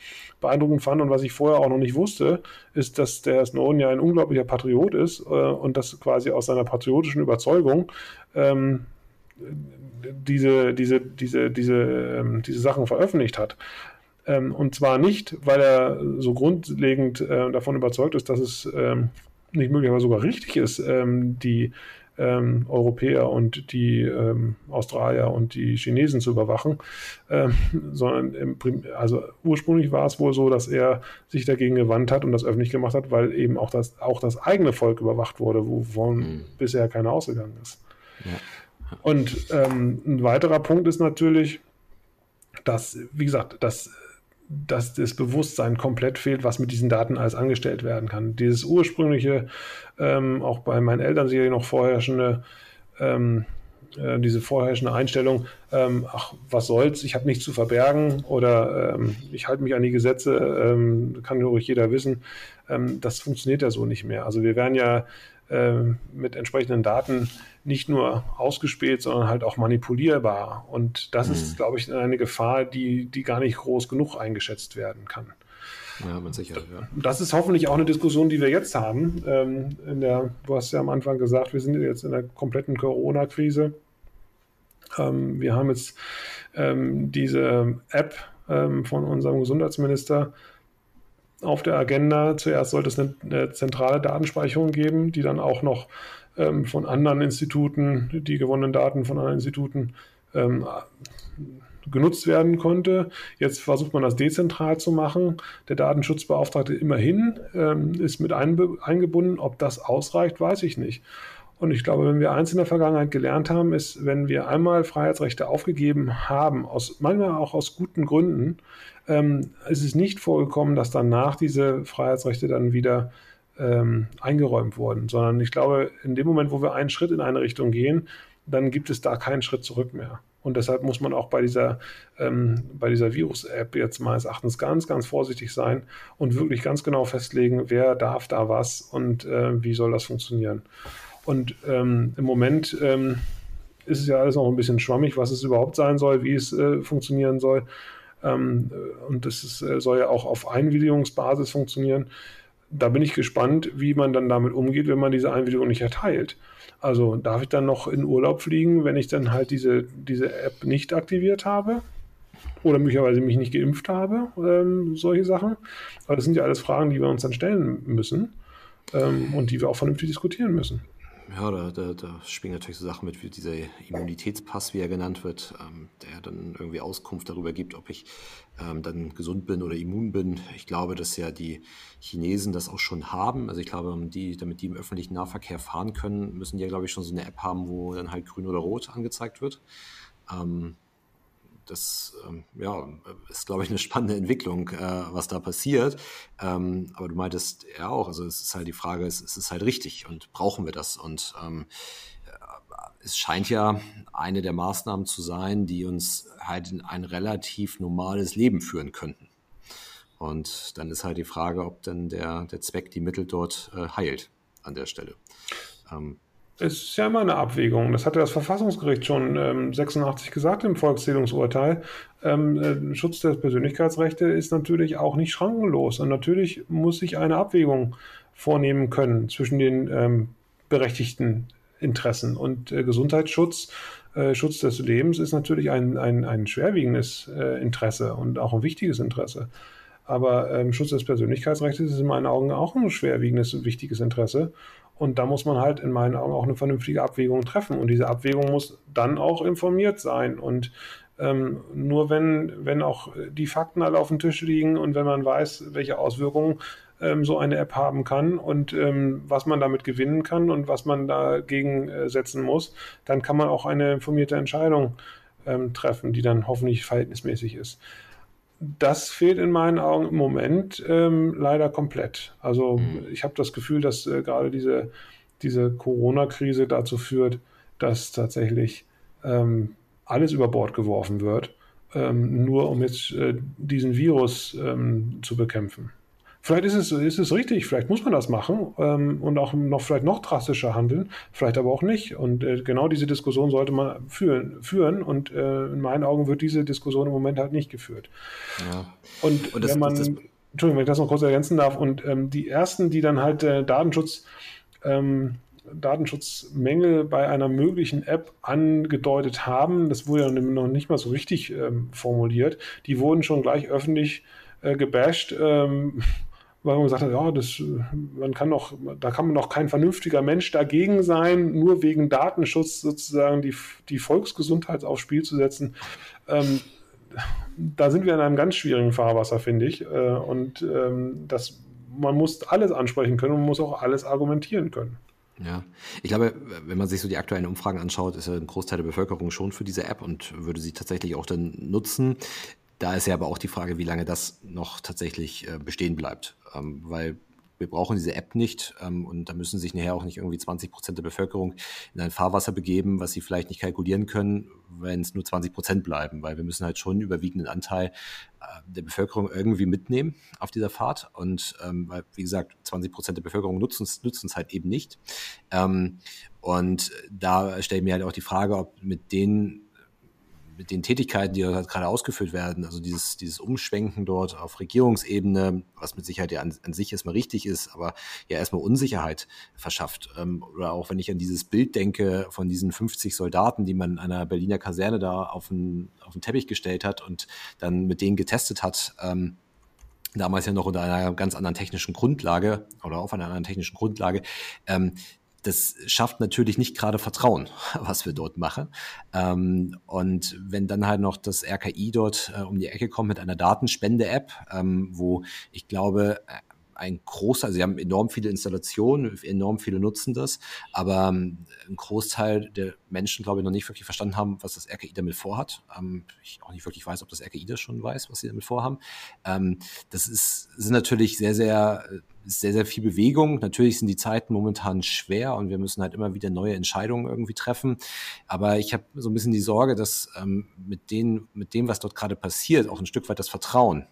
beeindruckend fand und was ich vorher auch noch nicht wusste, ist, dass der Snowden ja ein unglaublicher Patriot ist äh, und das quasi aus seiner patriotischen Überzeugung ähm, diese, diese, diese, diese, ähm, diese Sachen veröffentlicht hat. Ähm, und zwar nicht, weil er so grundlegend äh, davon überzeugt ist, dass es ähm, nicht möglicherweise sogar richtig ist, ähm, die ähm, Europäer und die ähm, Australier und die Chinesen zu überwachen, ähm, sondern also ursprünglich war es wohl so, dass er sich dagegen gewandt hat und das öffentlich gemacht hat, weil eben auch das, auch das eigene Volk überwacht wurde, wovon mhm. bisher keiner ausgegangen ist. Ja. Und ähm, ein weiterer Punkt ist natürlich, dass, wie gesagt, dass dass das Bewusstsein komplett fehlt, was mit diesen Daten alles angestellt werden kann. Dieses ursprüngliche, ähm, auch bei meinen Eltern sicherlich noch vorherrschende ähm, äh, diese vorherrschende Einstellung, ähm, ach, was soll's, ich habe nichts zu verbergen oder ähm, ich halte mich an die Gesetze, ähm, kann ruhig jeder wissen, ähm, das funktioniert ja so nicht mehr. Also wir werden ja mit entsprechenden Daten nicht nur ausgespäht, sondern halt auch manipulierbar. Und das mhm. ist, glaube ich, eine Gefahr, die, die gar nicht groß genug eingeschätzt werden kann. Ja, mit Sicherheit, ja. Das ist hoffentlich auch eine Diskussion, die wir jetzt haben. Ähm, in der, du hast ja am Anfang gesagt, wir sind jetzt in der kompletten Corona-Krise. Ähm, wir haben jetzt ähm, diese App ähm, von unserem Gesundheitsminister auf der Agenda. Zuerst sollte es eine, eine zentrale Datenspeicherung geben, die dann auch noch ähm, von anderen Instituten, die gewonnenen Daten von anderen Instituten ähm, genutzt werden konnte. Jetzt versucht man das dezentral zu machen. Der Datenschutzbeauftragte immerhin ähm, ist mit eingebunden. Ob das ausreicht, weiß ich nicht. Und ich glaube, wenn wir eins in der Vergangenheit gelernt haben, ist, wenn wir einmal Freiheitsrechte aufgegeben haben, aus, manchmal auch aus guten Gründen, ähm, ist es nicht vorgekommen, dass danach diese Freiheitsrechte dann wieder ähm, eingeräumt wurden, sondern ich glaube, in dem Moment, wo wir einen Schritt in eine Richtung gehen, dann gibt es da keinen Schritt zurück mehr. Und deshalb muss man auch bei dieser, ähm, dieser Virus-App jetzt meines Erachtens ganz, ganz vorsichtig sein und wirklich ganz genau festlegen, wer darf da was und äh, wie soll das funktionieren. Und ähm, im Moment ähm, ist es ja alles noch ein bisschen schwammig, was es überhaupt sein soll, wie es äh, funktionieren soll. Ähm, und das äh, soll ja auch auf Einwilligungsbasis funktionieren. Da bin ich gespannt, wie man dann damit umgeht, wenn man diese Einwilligung nicht erteilt. Also darf ich dann noch in Urlaub fliegen, wenn ich dann halt diese, diese App nicht aktiviert habe? Oder möglicherweise mich nicht geimpft habe? Ähm, solche Sachen. Aber das sind ja alles Fragen, die wir uns dann stellen müssen ähm, und die wir auch vernünftig diskutieren müssen. Ja, da, da, da spielen natürlich so Sachen mit, wie dieser Immunitätspass, wie er genannt wird, ähm, der dann irgendwie Auskunft darüber gibt, ob ich ähm, dann gesund bin oder immun bin. Ich glaube, dass ja die Chinesen das auch schon haben. Also ich glaube, die, damit die im öffentlichen Nahverkehr fahren können, müssen die ja, glaube ich, schon so eine App haben, wo dann halt grün oder rot angezeigt wird. Ähm, das ähm, ja, ist, glaube ich, eine spannende Entwicklung, äh, was da passiert. Ähm, aber du meintest ja auch, also es ist halt die Frage, es, es ist halt richtig und brauchen wir das? Und ähm, es scheint ja eine der Maßnahmen zu sein, die uns halt in ein relativ normales Leben führen könnten. Und dann ist halt die Frage, ob dann der, der Zweck die Mittel dort äh, heilt an der Stelle. Ähm, ist ja immer eine Abwägung. Das hatte das Verfassungsgericht schon ähm, 86 gesagt im Volkszählungsurteil. Ähm, äh, Schutz der Persönlichkeitsrechte ist natürlich auch nicht schrankenlos. Und natürlich muss sich eine Abwägung vornehmen können zwischen den ähm, berechtigten Interessen. Und äh, Gesundheitsschutz, äh, Schutz des Lebens ist natürlich ein, ein, ein schwerwiegendes äh, Interesse und auch ein wichtiges Interesse. Aber ähm, Schutz des Persönlichkeitsrechts ist in meinen Augen auch ein schwerwiegendes und wichtiges Interesse. Und da muss man halt in meinen Augen auch eine vernünftige Abwägung treffen. Und diese Abwägung muss dann auch informiert sein. Und ähm, nur wenn, wenn auch die Fakten alle auf dem Tisch liegen und wenn man weiß, welche Auswirkungen ähm, so eine App haben kann und ähm, was man damit gewinnen kann und was man dagegen äh, setzen muss, dann kann man auch eine informierte Entscheidung ähm, treffen, die dann hoffentlich verhältnismäßig ist das fehlt in meinen Augen im Moment ähm, leider komplett. Also mhm. ich habe das Gefühl, dass äh, gerade diese, diese Corona-Krise dazu führt, dass tatsächlich ähm, alles über Bord geworfen wird, ähm, nur um jetzt äh, diesen Virus ähm, zu bekämpfen. Vielleicht ist es, ist es richtig, vielleicht muss man das machen ähm, und auch noch vielleicht noch drastischer handeln, vielleicht aber auch nicht. Und äh, genau diese Diskussion sollte man führen, führen und äh, in meinen Augen wird diese Diskussion im Moment halt nicht geführt. Ja. Und, und das, wenn man, das, das, Entschuldigung, wenn ich das noch kurz ergänzen darf, und ähm, die ersten, die dann halt äh, Datenschutz ähm, Datenschutzmängel bei einer möglichen App angedeutet haben, das wurde ja noch nicht mal so richtig ähm, formuliert, die wurden schon gleich öffentlich äh, gebasht. Ähm, weil man gesagt hat, ja, das, man kann doch, da kann man doch kein vernünftiger Mensch dagegen sein, nur wegen Datenschutz sozusagen die, die Volksgesundheit aufs Spiel zu setzen. Ähm, da sind wir in einem ganz schwierigen Fahrwasser, finde ich. Äh, und ähm, das, man muss alles ansprechen können und man muss auch alles argumentieren können. Ja, ich glaube, wenn man sich so die aktuellen Umfragen anschaut, ist ja ein Großteil der Bevölkerung schon für diese App und würde sie tatsächlich auch dann nutzen. Da ist ja aber auch die Frage, wie lange das noch tatsächlich äh, bestehen bleibt. Ähm, weil wir brauchen diese App nicht ähm, und da müssen sich nachher auch nicht irgendwie 20 Prozent der Bevölkerung in ein Fahrwasser begeben, was sie vielleicht nicht kalkulieren können, wenn es nur 20 Prozent bleiben, weil wir müssen halt schon einen überwiegenden Anteil äh, der Bevölkerung irgendwie mitnehmen auf dieser Fahrt und ähm, weil, wie gesagt, 20 Prozent der Bevölkerung nutzen es halt eben nicht. Ähm, und da stelle ich mir halt auch die Frage, ob mit den mit den Tätigkeiten, die dort gerade ausgeführt werden, also dieses, dieses Umschwenken dort auf Regierungsebene, was mit Sicherheit ja an, an sich erstmal richtig ist, aber ja erstmal Unsicherheit verschafft. Ähm, oder auch wenn ich an dieses Bild denke von diesen 50 Soldaten, die man in einer Berliner Kaserne da auf den, auf den Teppich gestellt hat und dann mit denen getestet hat, ähm, damals ja noch unter einer ganz anderen technischen Grundlage oder auf einer anderen technischen Grundlage, ähm, das schafft natürlich nicht gerade Vertrauen, was wir dort machen. Ähm, und wenn dann halt noch das RKI dort äh, um die Ecke kommt mit einer Datenspende-App, ähm, wo ich glaube, ein großer, also sie haben enorm viele Installationen, enorm viele nutzen das, aber ähm, ein Großteil der Menschen, glaube ich, noch nicht wirklich verstanden haben, was das RKI damit vorhat. Ähm, ich auch nicht wirklich weiß, ob das RKI das schon weiß, was sie damit vorhaben. Ähm, das ist, sind natürlich sehr, sehr, sehr, sehr viel Bewegung. Natürlich sind die Zeiten momentan schwer und wir müssen halt immer wieder neue Entscheidungen irgendwie treffen. Aber ich habe so ein bisschen die Sorge, dass mit, den, mit dem, was dort gerade passiert, auch ein Stück weit das Vertrauen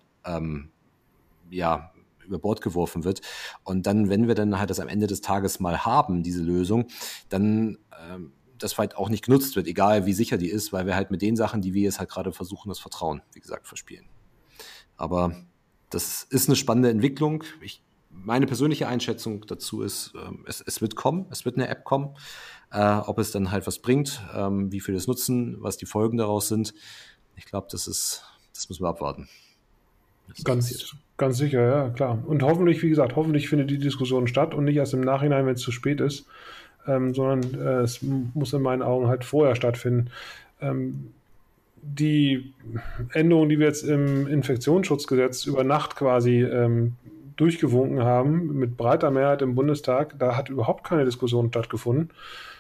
ja, über Bord geworfen wird. Und dann, wenn wir dann halt das am Ende des Tages mal haben, diese Lösung, dann ähm, das vielleicht auch nicht genutzt wird, egal wie sicher die ist, weil wir halt mit den Sachen, die wir jetzt halt gerade versuchen, das Vertrauen, wie gesagt, verspielen. Aber das ist eine spannende Entwicklung. Ich, meine persönliche Einschätzung dazu ist, ähm, es, es, wird kommen, es wird eine App kommen. Äh, ob es dann halt was bringt, ähm, wie viele es nutzen, was die Folgen daraus sind. Ich glaube, das ist, das müssen wir abwarten. Ganz, ganz sicher, ja, klar. Und hoffentlich, wie gesagt, hoffentlich findet die Diskussion statt und nicht erst im Nachhinein, wenn es zu spät ist, ähm, sondern äh, es muss in meinen Augen halt vorher stattfinden. Ähm, die Änderungen, die wir jetzt im Infektionsschutzgesetz über Nacht quasi ähm, durchgewunken haben, mit breiter Mehrheit im Bundestag, da hat überhaupt keine Diskussion stattgefunden.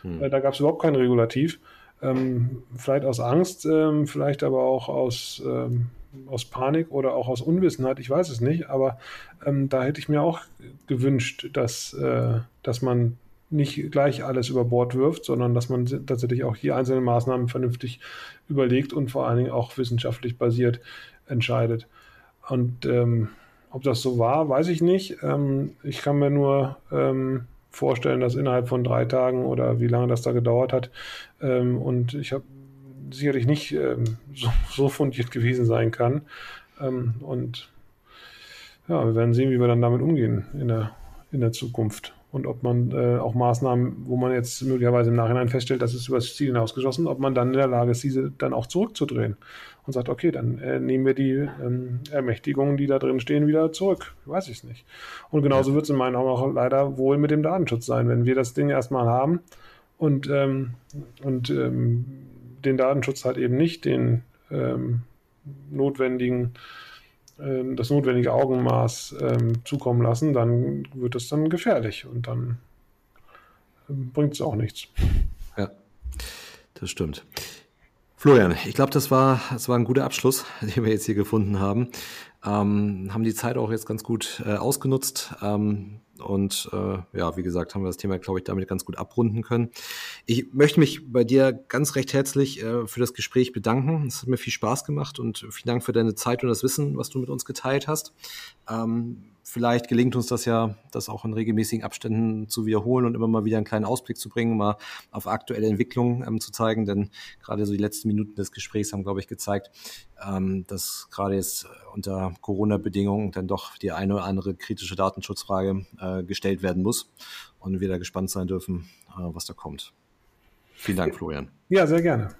Hm. Äh, da gab es überhaupt kein Regulativ. Ähm, vielleicht aus Angst, ähm, vielleicht aber auch aus ähm, aus Panik oder auch aus Unwissenheit, ich weiß es nicht, aber ähm, da hätte ich mir auch gewünscht, dass, äh, dass man nicht gleich alles über Bord wirft, sondern dass man tatsächlich auch hier einzelne Maßnahmen vernünftig überlegt und vor allen Dingen auch wissenschaftlich basiert entscheidet. Und ähm, ob das so war, weiß ich nicht. Ähm, ich kann mir nur ähm, vorstellen, dass innerhalb von drei Tagen oder wie lange das da gedauert hat, ähm, und ich habe sicherlich nicht ähm, so, so, fundiert gewesen sein kann. Ähm, und ja, wir werden sehen, wie wir dann damit umgehen in der, in der Zukunft. Und ob man äh, auch Maßnahmen, wo man jetzt möglicherweise im Nachhinein feststellt, dass es über das Ziel hinausgeschossen, ob man dann in der Lage ist, diese dann auch zurückzudrehen und sagt, okay, dann äh, nehmen wir die ähm, Ermächtigungen, die da drin stehen, wieder zurück. Weiß ich es nicht. Und genauso wird es in meinen Augen auch leider wohl mit dem Datenschutz sein. Wenn wir das Ding erstmal haben und, ähm, und ähm, den Datenschutz halt eben nicht den ähm, notwendigen, äh, das notwendige Augenmaß ähm, zukommen lassen, dann wird es dann gefährlich und dann ähm, bringt es auch nichts. Ja, das stimmt. Florian, ich glaube, das war, das war ein guter Abschluss, den wir jetzt hier gefunden haben. Ähm, haben die Zeit auch jetzt ganz gut äh, ausgenutzt. Ähm, und äh, ja, wie gesagt, haben wir das Thema, glaube ich, damit ganz gut abrunden können. Ich möchte mich bei dir ganz recht herzlich äh, für das Gespräch bedanken. Es hat mir viel Spaß gemacht und vielen Dank für deine Zeit und das Wissen, was du mit uns geteilt hast. Ähm, vielleicht gelingt uns das ja, das auch in regelmäßigen Abständen zu wiederholen und immer mal wieder einen kleinen Ausblick zu bringen, mal auf aktuelle Entwicklungen ähm, zu zeigen. Denn gerade so die letzten Minuten des Gesprächs haben, glaube ich, gezeigt, ähm, dass gerade jetzt unter Corona-Bedingungen dann doch die eine oder andere kritische Datenschutzfrage äh, gestellt werden muss und wir da gespannt sein dürfen, äh, was da kommt. Vielen Dank, Florian. Ja, sehr gerne.